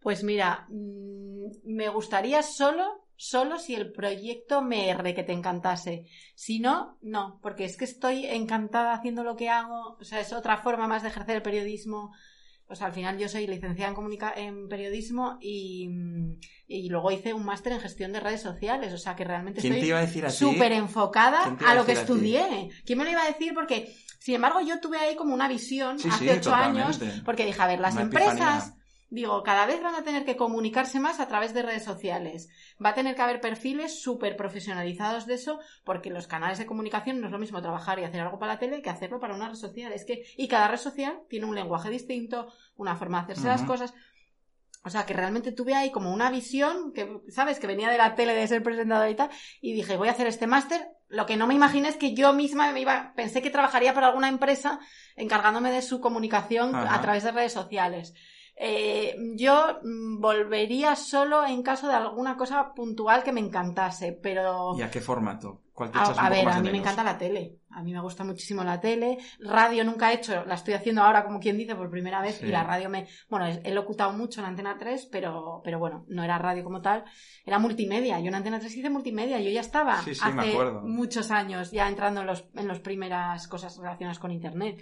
[SPEAKER 1] Pues mira, mm, me gustaría solo, solo si el proyecto me re que te encantase. Si no, no, porque es que estoy encantada haciendo lo que hago. O sea, es otra forma más de ejercer el periodismo. O sea, al final yo soy licenciada en, comunica en periodismo y, mm, y luego hice un máster en gestión de redes sociales. O sea, que realmente
[SPEAKER 3] ¿Quién te
[SPEAKER 1] estoy súper enfocada
[SPEAKER 3] ¿Quién te iba
[SPEAKER 1] a
[SPEAKER 3] a
[SPEAKER 1] lo que
[SPEAKER 3] a
[SPEAKER 1] estudié. ¿Quién me lo iba a decir? Porque, sin embargo, yo tuve ahí como una visión
[SPEAKER 3] Sí,
[SPEAKER 1] hace
[SPEAKER 3] sí,
[SPEAKER 1] ocho años, porque dije, a ver, las
[SPEAKER 3] Una
[SPEAKER 1] empresas,
[SPEAKER 3] epifanía.
[SPEAKER 1] Digo, cada vez van a tener que comunicarse más a través de redes sociales. Va a tener que haber perfiles súper profesionalizados de eso, porque los canales de comunicación no es lo mismo trabajar y hacer algo para la tele que hacerlo para una red social. Es que, y cada red social tiene un lenguaje distinto, una forma de hacerse las cosas. O sea, que realmente tuve ahí como una visión que, ¿sabes? Que venía de la tele de ser presentadora y tal. Y dije, voy a hacer este máster. Lo que no me imaginé es que yo misma me iba, pensé que trabajaría para alguna empresa encargándome de su comunicación a través de redes sociales. Eh, yo mm, volvería solo en caso de alguna cosa puntual que me encantase, pero...
[SPEAKER 3] ¿Y a qué formato? ¿Cuál te echas un
[SPEAKER 1] A, ver, a mí me encanta la tele. A mí me gusta muchísimo la tele. Radio nunca he hecho, la estoy haciendo ahora como quien dice por primera vez.
[SPEAKER 3] Sí.
[SPEAKER 1] Y la radio me. Bueno, he locutado mucho en Antena 3, pero, pero bueno, no era radio como tal. Era multimedia. Yo en Antena 3 hice multimedia. Yo ya estaba
[SPEAKER 3] Sí, sí, me
[SPEAKER 1] hace muchos años ya entrando en los, en las primeras cosas relacionadas con Internet.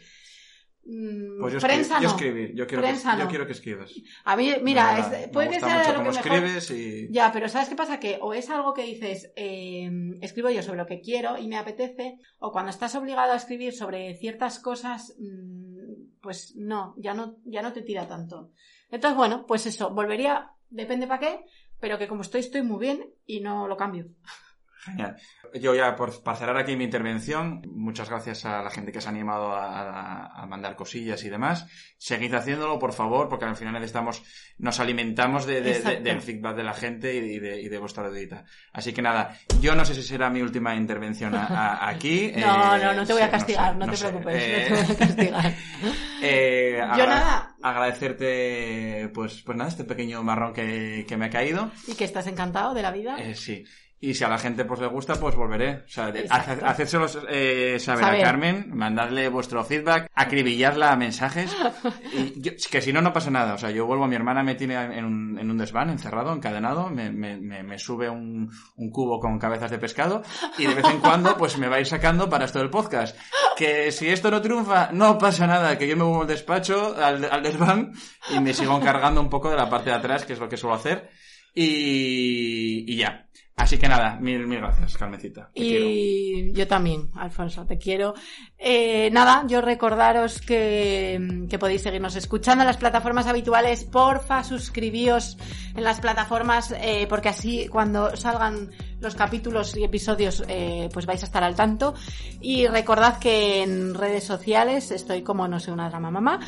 [SPEAKER 1] Mm,
[SPEAKER 3] Pues yo,
[SPEAKER 1] prensa
[SPEAKER 3] escri- yo
[SPEAKER 1] no.
[SPEAKER 3] escribir, yo quiero, que,
[SPEAKER 1] Prensa
[SPEAKER 3] yo
[SPEAKER 1] no.
[SPEAKER 3] quiero que escribas.
[SPEAKER 1] A mí, mira,
[SPEAKER 3] De verdad,
[SPEAKER 1] es-
[SPEAKER 3] me
[SPEAKER 1] puede que
[SPEAKER 3] gusta
[SPEAKER 1] sea
[SPEAKER 3] mucho
[SPEAKER 1] lo
[SPEAKER 3] cómo
[SPEAKER 1] que mejor...
[SPEAKER 3] escribes y...
[SPEAKER 1] Ya, pero ¿sabes qué pasa? Que o es algo que dices, eh, escribo yo sobre lo que quiero y me apetece, o cuando estás obligado a escribir sobre ciertas cosas, mm, pues no, ya no, ya no te tira tanto. Entonces, bueno, pues eso, volvería, depende para qué, pero que como estoy, estoy muy bien y no lo cambio.
[SPEAKER 3] Genial. Yo ya, por, para cerrar aquí mi intervención, muchas gracias a la gente que se ha animado a, a- a mandar cosillas y demás. Seguid haciéndolo, por favor, porque al final necesitamos, nos alimentamos de, de- de-
[SPEAKER 1] Exacto.
[SPEAKER 3] del feedback de la gente y de, y de vuestra audita. Así que nada, yo no sé si será mi última intervención a- aquí.
[SPEAKER 1] No,
[SPEAKER 3] Eh,
[SPEAKER 1] no, no te voy a castigar,
[SPEAKER 3] sé,
[SPEAKER 1] no, te
[SPEAKER 3] sé.
[SPEAKER 1] preocupes,
[SPEAKER 3] Eh,
[SPEAKER 1] no te voy a castigar.
[SPEAKER 3] eh,
[SPEAKER 1] Yo
[SPEAKER 3] agra-
[SPEAKER 1] nada.
[SPEAKER 3] Agradecerte, pues, pues nada, este pequeño marrón que, que me ha caído.
[SPEAKER 1] Y que estás encantado de la vida.
[SPEAKER 3] Sí. Y si a la gente pues le gusta, pues volveré. O sea, hacédselo eh, saber,
[SPEAKER 1] Saber.
[SPEAKER 3] a Carmen, mandadle vuestro feedback, acribillarla a mensajes. Y yo- que si no, no pasa nada. O sea, yo vuelvo, mi hermana me tiene en un, en un desván, encerrado, encadenado, me, me, me, me sube un, un cubo con cabezas de pescado y de vez en cuando pues me va a ir sacando para esto del podcast. Que si esto no triunfa, no pasa nada, que yo me vuelvo al despacho, al, al desván y me sigo encargando un poco de la parte de atrás, que es lo que suelo hacer. Y, y ya. Así que nada, mil, mil gracias, Carmencita. Te quiero.
[SPEAKER 1] Y yo también, Alfonso, te quiero. Eh, nada, yo recordaros que, que podéis seguirnos escuchando en las plataformas habituales. Porfa, suscribíos en las plataformas, eh, porque así cuando salgan los capítulos y episodios, eh, pues vais a estar al tanto. Y recordad que en redes sociales estoy como no sé una drama mamá.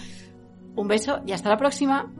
[SPEAKER 1] Un beso y hasta la próxima.